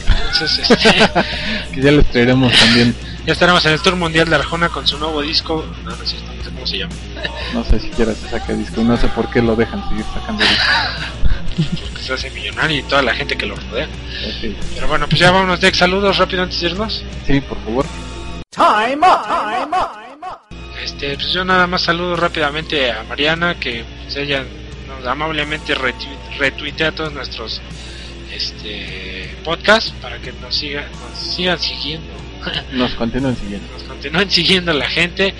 Entonces, este, Que ya les traeremos también. ya estaremos en el Tour Mundial de Arjona con su nuevo disco. No, no, cierto, no sé cómo se llama. No sé si quieras se saque disco. No sé por qué lo dejan seguir sacando disco. Porque se hace millonario y toda la gente que lo rodea. Pero bueno, pues ya vámonos, Dex. Saludos rápido antes de irnos. Sí, por favor. Este, pues yo nada más saludo rápidamente a Mariana, que pues, ella amablemente retui- retuitea todos nuestros este podcasts para que nos siga, nos sigan siguiendo, Nos continúen siguiendo. nos continúen siguiendo la gente.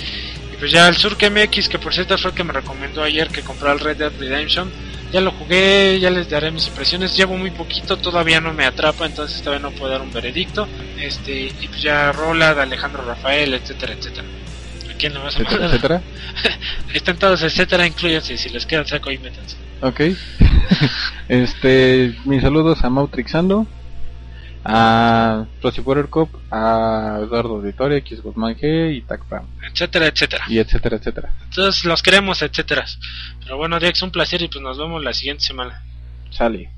Y pues ya el Surk MX, que por cierto fue el que me recomendó ayer que comprara el Red Dead Redemption. Ya lo jugué, ya les daré mis impresiones. Llevo muy poquito, todavía no me atrapa, entonces todavía no puedo dar un veredicto. Este, y pues ya Rola, de Alejandro Rafael, etcétera, etcétera. ¿A quién le vas a Etcétera. Están todos, etcétera, incluyanse. Si les queda saco ahí, métanse. Ok. este, mis saludos a Mautrixando, a Rosy Power Cup, a Eduardo Auditoria, X Guzmán G y Tacpam, Etcétera, etcétera. y etcétera, etcétera. Entonces los queremos, etcétera. Pero bueno, Dex, un placer y pues nos vemos la siguiente semana. Sale.